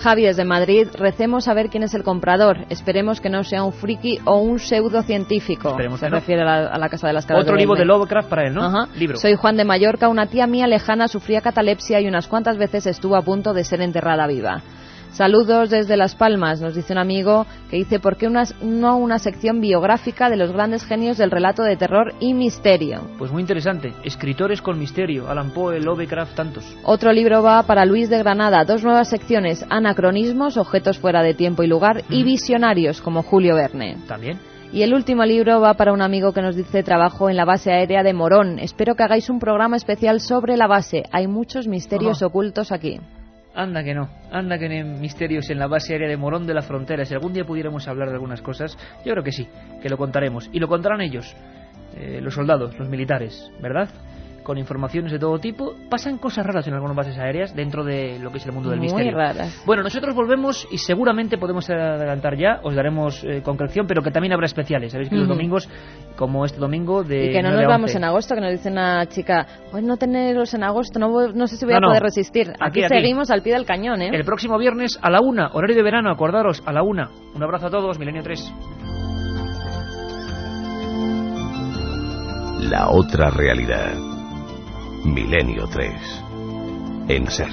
Javi desde Madrid, recemos a ver quién es el comprador. Esperemos que no sea un friki o un pseudocientífico. Se refiere a la, Casa de las Caras Otro libro de Lovecraft para él, ¿no? Ajá. Libro. Soy Juan de Mallorca. Una tía mía lejana sufría catalepsia y unas cuantas veces estuvo a punto de ser enterrada viva. Saludos desde Las Palmas, nos dice un amigo que dice ¿por qué una, no una sección biográfica de los grandes genios del relato de terror y misterio? Pues muy interesante, escritores con misterio, Alan Poe, Lovecraft, tantos. Otro libro va para Luis de Granada, dos nuevas secciones, anacronismos, objetos fuera de tiempo y lugar, y visionarios, como Julio Verne. También. Y el último libro va para un amigo que nos dice trabajo en la base aérea de Morón. Espero que hagáis un programa especial sobre la base. Hay muchos misterios ocultos aquí. Anda que no, anda que no misterios en la base aérea de Morón de la Frontera. Si algún día pudiéramos hablar de algunas cosas, yo creo que sí, que lo contaremos. Y lo contarán ellos, eh, los soldados, los militares, ¿verdad? Con informaciones de todo tipo. Pasan cosas raras en algunas bases aéreas dentro de lo que es el mundo del Muy misterio. raras. Bueno, nosotros volvemos y seguramente podemos adelantar ya, os daremos eh, concreción, pero que también habrá especiales. Sabéis que los domingos, como este domingo, de Y que no 9 nos vamos 11. en agosto, que nos dice una chica, pues no tenerlos en agosto, no, voy- no sé si voy No, a no. poder resistir. Aquí, Aquí, aquí. seguimos al pie del cañón, ¿eh? El próximo viernes a la una, horario de verano, acordaros, a la una. Un abrazo a todos, Milenio 3. La otra realidad. Milenio 3. En Ser.